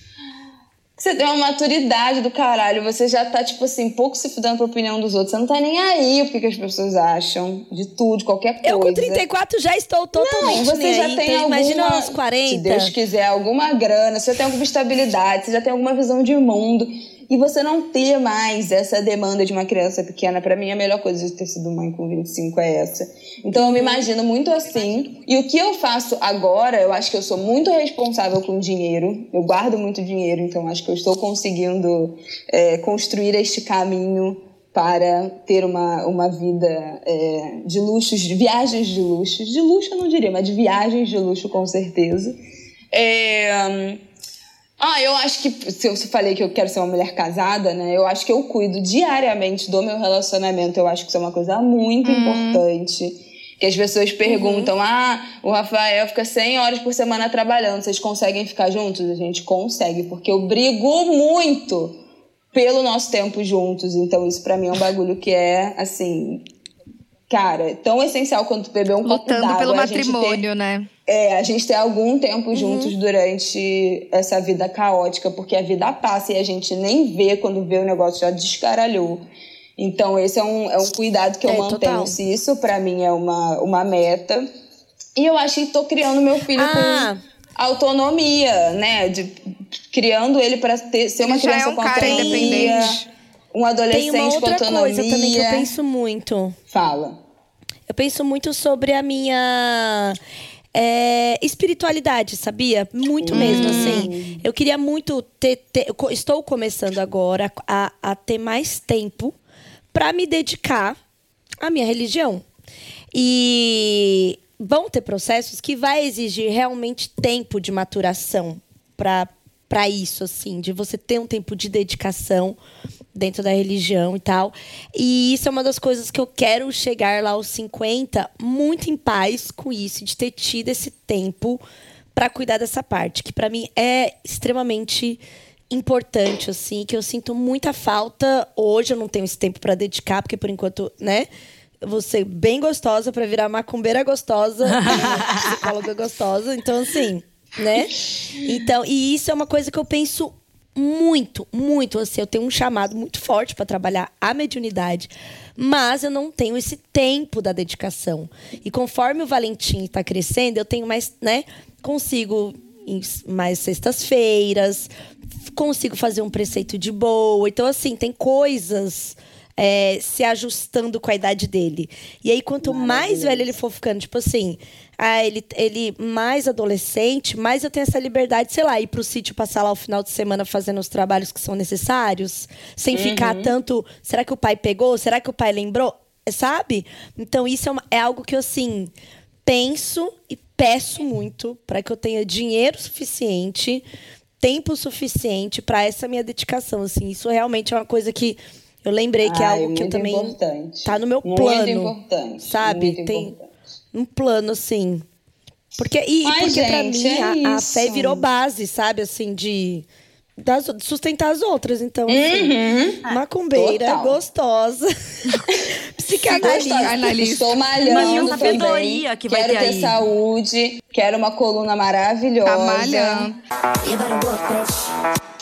Você tem uma maturidade do caralho, você já tá, tipo assim, pouco se fudendo pra opinião dos outros. Você não tá nem aí o que, que as pessoas acham de tudo, de qualquer coisa. Eu com 34 já estou totalmente Não, você já aí. tem então, alguma, Imagina aos Se 40. Deus quiser, alguma grana, você tem alguma estabilidade, você já tem alguma visão de mundo. E você não ter mais essa demanda de uma criança pequena, pra mim, a melhor coisa de ter sido mãe com 25 é essa. Então eu me imagino muito assim. E o que eu faço agora, eu acho que eu sou muito responsável com dinheiro. Eu guardo muito dinheiro, então acho que eu estou conseguindo é, construir este caminho para ter uma, uma vida é, de luxos, de viagens de luxos. De luxo eu não diria, mas de viagens de luxo com certeza. É, ah, eu acho que, se eu falei que eu quero ser uma mulher casada, né? Eu acho que eu cuido diariamente do meu relacionamento. Eu acho que isso é uma coisa muito importante. Que as pessoas perguntam: ah, o Rafael fica 100 horas por semana trabalhando, vocês conseguem ficar juntos? A gente consegue, porque eu brigo muito pelo nosso tempo juntos. Então, isso pra mim é um bagulho que é, assim, cara, tão essencial quanto beber um copo Lutando d'água. pelo a gente ter- matrimônio, né? é, a gente ter algum tempo juntos durante essa vida caótica, porque a vida passa e a gente nem vê quando vê o negócio já descaralhou. Então, esse é um, é um cuidado que eu É, mantenho. total. Se isso, pra mim, é uma, uma meta. E eu acho que tô criando meu filho Ah. com autonomia, né? De, criando ele para ter, ser uma Ele criança é um com cara autonomia. independente. Um adolescente Tem uma outra com autonomia. coisa também que eu penso muito. Fala. Eu penso muito sobre a minha é, espiritualidade, sabia? Muito mesmo, assim. Eu queria muito ter. ter- estou começando agora a, a ter mais tempo para me dedicar à minha religião. E vão ter processos que vai exigir realmente tempo de maturação para para isso, assim, de você ter um tempo de dedicação dentro da religião e tal. E isso é uma das coisas que eu quero chegar lá aos 50 muito em paz com isso, de ter tido esse tempo para cuidar dessa parte, que para mim é extremamente importante, assim, que eu sinto muita falta. Hoje eu não tenho esse tempo para dedicar, porque por enquanto, né? Ser bem gostosa para virar macumbeira gostosa, psicóloga gostosa. Então, assim, né? Então, e isso é uma coisa que eu penso muito, muito. Assim, eu tenho um chamado muito forte para trabalhar a mediunidade, mas eu não tenho esse tempo da dedicação. E conforme o Valentim está crescendo, eu tenho mais, né? Consigo mais sextas-feiras, consigo fazer um preceito de boa. Então, assim, tem coisas é, se ajustando com a idade dele. E aí, quanto mais velho ele for ficando, tipo assim, ah, ele, ele mais adolescente, mais eu tenho essa liberdade, sei lá, ir pro sítio passar lá o final de semana fazendo os trabalhos que são necessários, sem ficar tanto. Será que o pai pegou? Será que o pai lembrou? Sabe? Então, isso é, uma- é algo que eu, assim, penso e peço muito para que eu tenha dinheiro suficiente, tempo suficiente para essa minha dedicação. Assim, isso realmente é uma coisa que eu lembrei que é Ai, algo que eu muito também importante. tá no meu Muito plano, importante, sabe? muito Tem importante. Um plano assim. Porque e, Ai, porque pra gente, mim é a, a fé virou base, sabe? Assim de das- de sustentar as outras. Então, assim, macumbeira, Total. gostosa, psicanalista. Analista. Estou malhando Imagina a também. sabedoria que vai quero ter saúde, quero uma coluna maravilhosa. Tá malhando.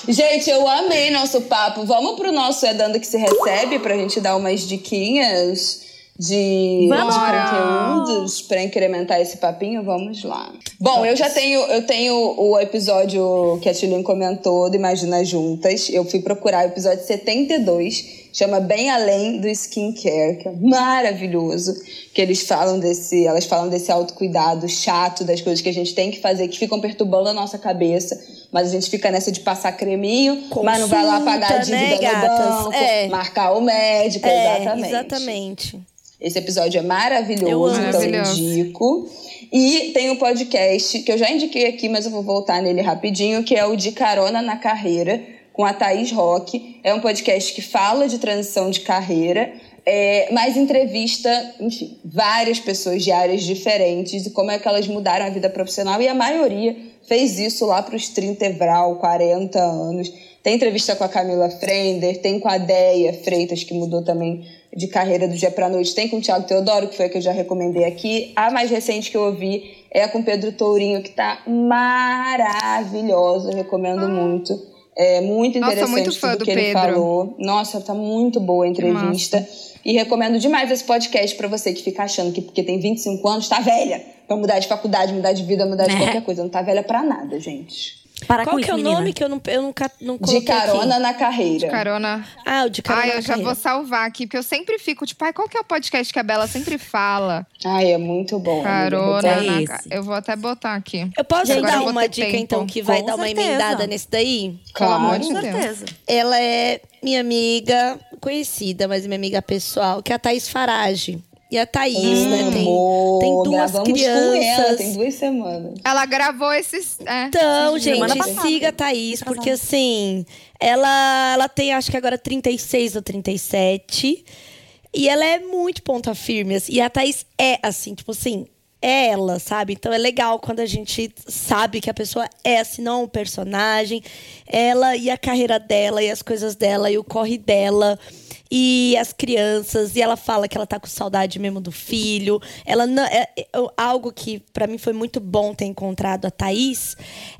Gente, eu amei nosso papo. Vamos pro nosso É Dando Que Se Recebe pra gente dar umas diquinhas de, Vamos! conteúdos pra incrementar esse papinho? Vamos lá. Bom, eu já tenho, eu tenho o episódio que a Tilin comentou do Imagina Juntas. Eu fui procurar o episódio 72, chama Bem Além do Skincare, que é maravilhoso. Que eles falam desse, elas falam desse autocuidado chato, das coisas que a gente tem que fazer, que ficam perturbando a nossa cabeça. Mas a gente fica nessa de passar creminho, mas não vai lá pagar a Consulta, dívida né, no banco, É. marcar o médico, É, exatamente. exatamente. Esse episódio é maravilhoso, então eu Maravilhoso. indico. E tem um podcast que eu já indiquei aqui, mas eu vou voltar nele rapidinho, que é o De Carona na Carreira, com a Thaís Roque. É um podcast que fala de transição de carreira, é, mas entrevista, enfim, várias pessoas de áreas diferentes e como é que elas mudaram a vida profissional. E a maioria fez isso lá para os 30 evral, 40 anos. Tem entrevista com a Camila Frender, tem com a Deia Freitas, que mudou também de carreira do dia para noite. Tem com o Thiago Teodoro, que foi a que eu já recomendei aqui. A mais recente que eu ouvi é a com o Pedro Tourinho, que tá maravilhosa. Eu recomendo muito. É muito Nossa, interessante muito fã do que ele falou. Nossa, tá muito boa a entrevista. E recomendo demais esse podcast pra você que fica achando que porque tem 25 anos tá velha. Pra mudar de faculdade, mudar de vida, mudar de É. qualquer coisa. Não tá velha pra nada, gente. Para Qual com que é o menina. nome que eu, não, eu nunca não De carona aqui? na carreira. Carona. Ah, o de carona Ai, na eu já carreira. vou salvar aqui, porque eu sempre fico, tipo, ai, qual que é o podcast que a Bela sempre fala? Ai, é muito bom. Carona É na esse. ca- Eu vou até botar aqui. Eu posso dar eu uma dica, tempo. então, que vai Com dar uma certeza. emendada nesse daí? Pelo amor Claro. de Com certeza. Ela é minha amiga conhecida, mas minha amiga pessoal, que é a Thaís Farage. E a Thaís, né, tem, Amor, tem duas com ela, crianças. tem duas semanas. Ela gravou esses. É, Então, esses gente, siga a Thaís, porque assim, ela, ela tem acho que agora 36 ou 37. E ela é muito ponta firme. assim. E a Thaís é assim, tipo assim, é ela, sabe? Então é legal quando a gente sabe que a pessoa é assim, não um personagem. Ela e a carreira dela, e as coisas dela, e o corre dela. E as crianças, e ela fala que ela tá com saudade mesmo do filho. Ela não, é, é, algo que pra mim foi muito bom ter encontrado a Thaís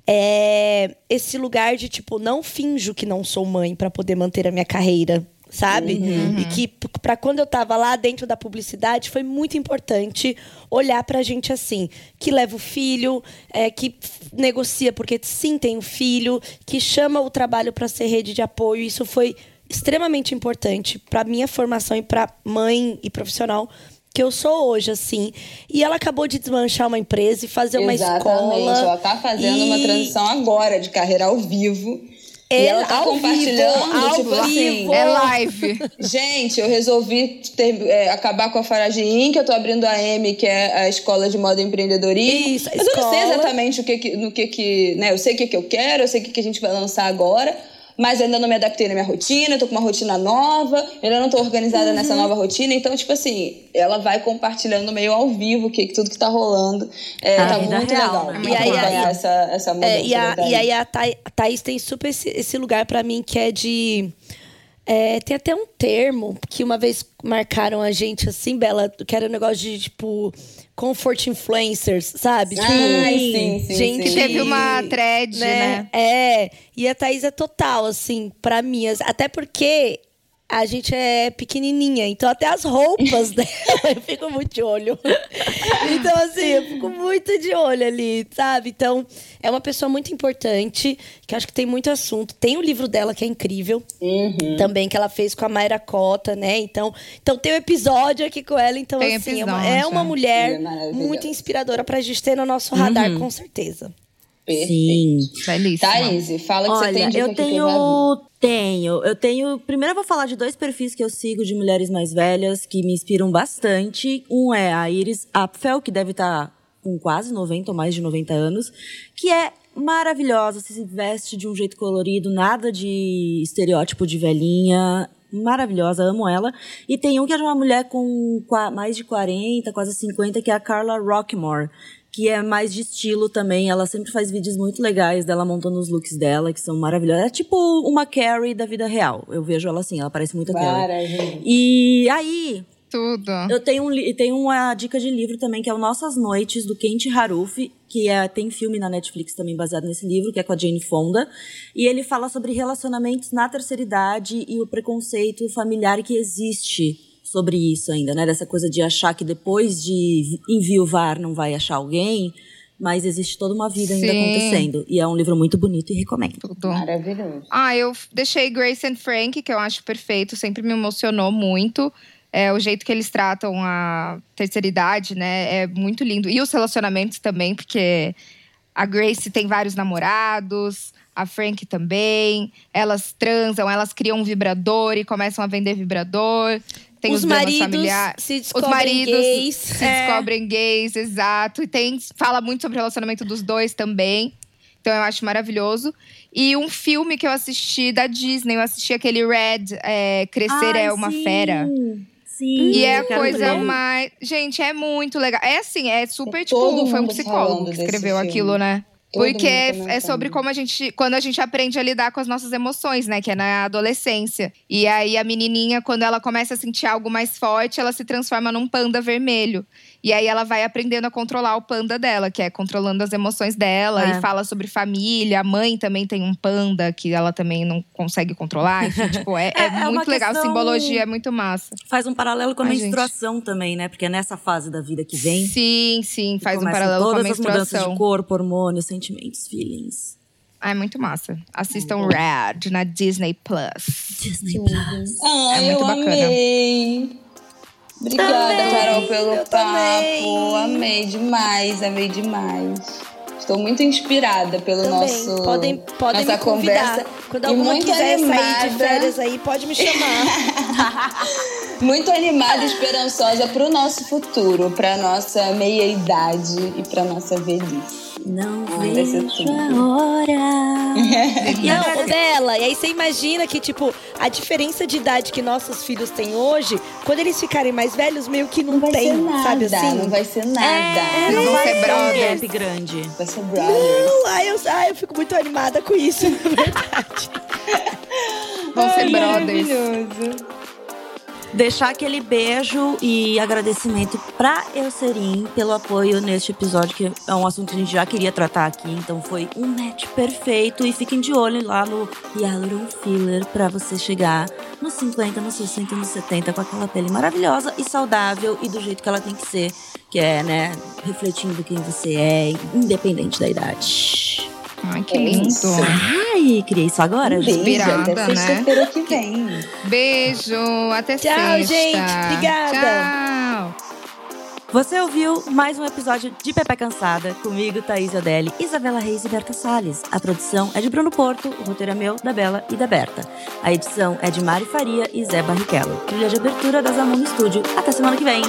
é esse lugar de tipo, não finjo que não sou mãe pra poder manter a minha carreira, sabe? E que p- pra quando eu tava lá dentro da publicidade foi muito importante olhar pra gente assim, que leva o filho, é, que negocia porque sim tem um filho, que chama o trabalho pra ser rede de apoio. Isso foi extremamente importante pra minha formação e pra mãe e profissional que eu sou hoje, assim. E ela acabou de desmanchar uma empresa e fazer uma Exatamente. escola. Ela tá fazendo uma e- transição agora de carreira ao vivo. E ela tá compartilhando, vivo, ao tipo assim. vivo. É live. Gente, eu resolvi ter- é, acabar com a Farage Inc. Eu tô abrindo a M, que é a escola de moda e empreendedorismo. Isso, Mas eu não sei escola. exatamente o que, que- no que que, né? Eu sei o que que eu quero, eu sei o que que a gente vai lançar agora. Mas ainda não me adaptei na minha rotina, eu tô com uma rotina nova, ainda não tô organizada Uhum. nessa nova rotina. Então, tipo assim, ela vai compartilhando meio ao vivo que, tudo que tá rolando. É, A tá muito real, legal né? muito E aí, aí- essa, essa mudança. É, e, a, e aí a Tha- Thaís tem super esse, esse lugar pra mim que é de. é, tem até um termo que uma vez marcaram a gente assim, Bela, que era um negócio de tipo. Comfort influencers, sabe? Tipo, Ai, sim, sim, gente sim. Teve uma thread, né? É, e a Thaís é total, assim, pra mim. Até porque a gente é pequenininha, então até as roupas dela eu fico muito de olho. Então, assim, eu fico muito de olho ali, sabe? Então, é uma pessoa muito importante, que acho que tem muito assunto. Tem o livro dela que é incrível, Uhum. também, que ela fez com a Mayra Cota, né? Então, então tem um episódio aqui com ela. Então, Tem assim, é uma, é uma mulher Ela é muito inspiradora pra gente ter no nosso radar, com certeza. Perfeito. Sim. Belíssima. Thaís, fala que você tem Olha, dica eu tenho. Tenho. Eu tenho. Primeiro eu vou falar de dois perfis que eu sigo de mulheres mais velhas que me inspiram bastante. Um é a Iris Apfel, que deve estar com quase 90 ou mais de 90 anos, que é maravilhosa, se veste de um jeito colorido, nada de estereótipo de velhinha. Maravilhosa, amo ela. E tem um que é de uma mulher com mais de 40, quase 50, que é a Carla Rockmore que é mais de estilo também. Ela sempre faz vídeos muito legais dela montando os looks dela, que são maravilhosos. É tipo uma Carrie da vida real. Eu vejo ela assim, ela parece muito a Carrie. Maravilha. E aí, Tudo. eu tenho, um, tenho uma dica de livro também, que é o Nossas Noites, do Kent Haruf, que é, tem filme na Netflix também baseado nesse livro, que é com a Jane Fonda. E ele fala sobre relacionamentos na terceira idade e o preconceito familiar que existe sobre isso ainda, né? Dessa coisa de achar que depois de enviuvar não vai achar alguém, mas existe toda uma vida ainda Sim. acontecendo. E é um livro muito bonito e recomendo. Tudo. Maravilhoso. Ah, eu deixei Grace and Frank, que eu acho perfeito, sempre me emocionou muito. É, o jeito que eles tratam a terceira idade, né? É muito lindo. E os relacionamentos também, porque a Grace tem vários namorados, a Frank também. Elas transam, elas criam um vibrador e começam a vender vibrador. Tem os, Os maridos familiares. se Os descobrem maridos gays. se É. descobrem gays, exato. E tem, fala muito sobre o relacionamento dos dois também. Então eu acho maravilhoso. E um filme que eu assisti da Disney, eu assisti aquele Red, é, Crescer é Ai, uma sim. fera. Sim. E é a coisa ver. mais. Gente, é muito legal. É assim, é super, tipo, foi um psicólogo que escreveu filme. aquilo, né? Todo Porque é, é sobre como a gente. Quando a gente aprende a lidar com as nossas emoções, né? Que é na adolescência. E aí a menininha, quando ela começa a sentir algo mais forte, ela se transforma num panda vermelho. E aí ela vai aprendendo a controlar o panda dela, que é controlando as emoções dela. É. E fala sobre família. A mãe também tem um panda que ela também não consegue controlar. Enfim, tipo, é, é É- é muito legal. A questão- simbologia é muito massa. Faz um paralelo com a Ai, gente. menstruação também, né? Porque é nessa fase da vida que vem. Sim, sim, faz um paralelo com a todas as mudanças menstruação. de corpo, hormônios, sentimentos, feelings. Ah, é muito massa. Assistam Red na Disney Plus. Disney Plus. Ah, É muito eu bacana. amei. Obrigada, Também, Carol, pelo papo. também. Amei demais, amei demais. Estou muito inspirada pelo Também. nosso podem podem nossa conversa. Quando E alguma muito quiser sair de animada. férias aí, pode me chamar. Muito animada e esperançosa para o nosso futuro, para nossa meia idade e para nossa velhice. Não Ai, vai ser vejo a hora. E Não, Bela, e aí você imagina que, tipo, a diferença de idade que nossos filhos têm hoje, quando eles ficarem mais velhos, meio que não, Não vai tem, ser nada, sabe assim? não vai ser nada. É, Não vai ser um brothers. gap grande. Vai ser brothers. Não, ai eu, ai, eu fico muito animada com isso, na verdade. Vão ser Ai, brothers. maravilhoso. Deixar aquele beijo e agradecimento pra Eucerin pelo apoio neste episódio, que é um assunto que a gente já queria tratar aqui. Então foi um match perfeito. E fiquem de olho lá no Hyaluron Filler pra você chegar nos 50, nos 60, nos 70 com aquela pele maravilhosa e saudável e do jeito que ela tem que ser, que é, né, refletindo quem você é, independente da idade. Ai, que É lindo. isso. Ai, criei isso agora, Um gente. beijo, até Inspirada, né? sexta-feira que vem. Beijo, até Tchau, sexta. gente. Obrigada. Tchau. Você ouviu mais um episódio de Pepe Cansada, comigo, Thaís Odelli, Isabela Reis e Berta Salles. A produção é de Bruno Porto, o roteiro é meu, da Bela e da Berta. A edição é de Mari Faria e Zé Barrichello. Trilha de abertura da Zamon Studio. Até semana que vem!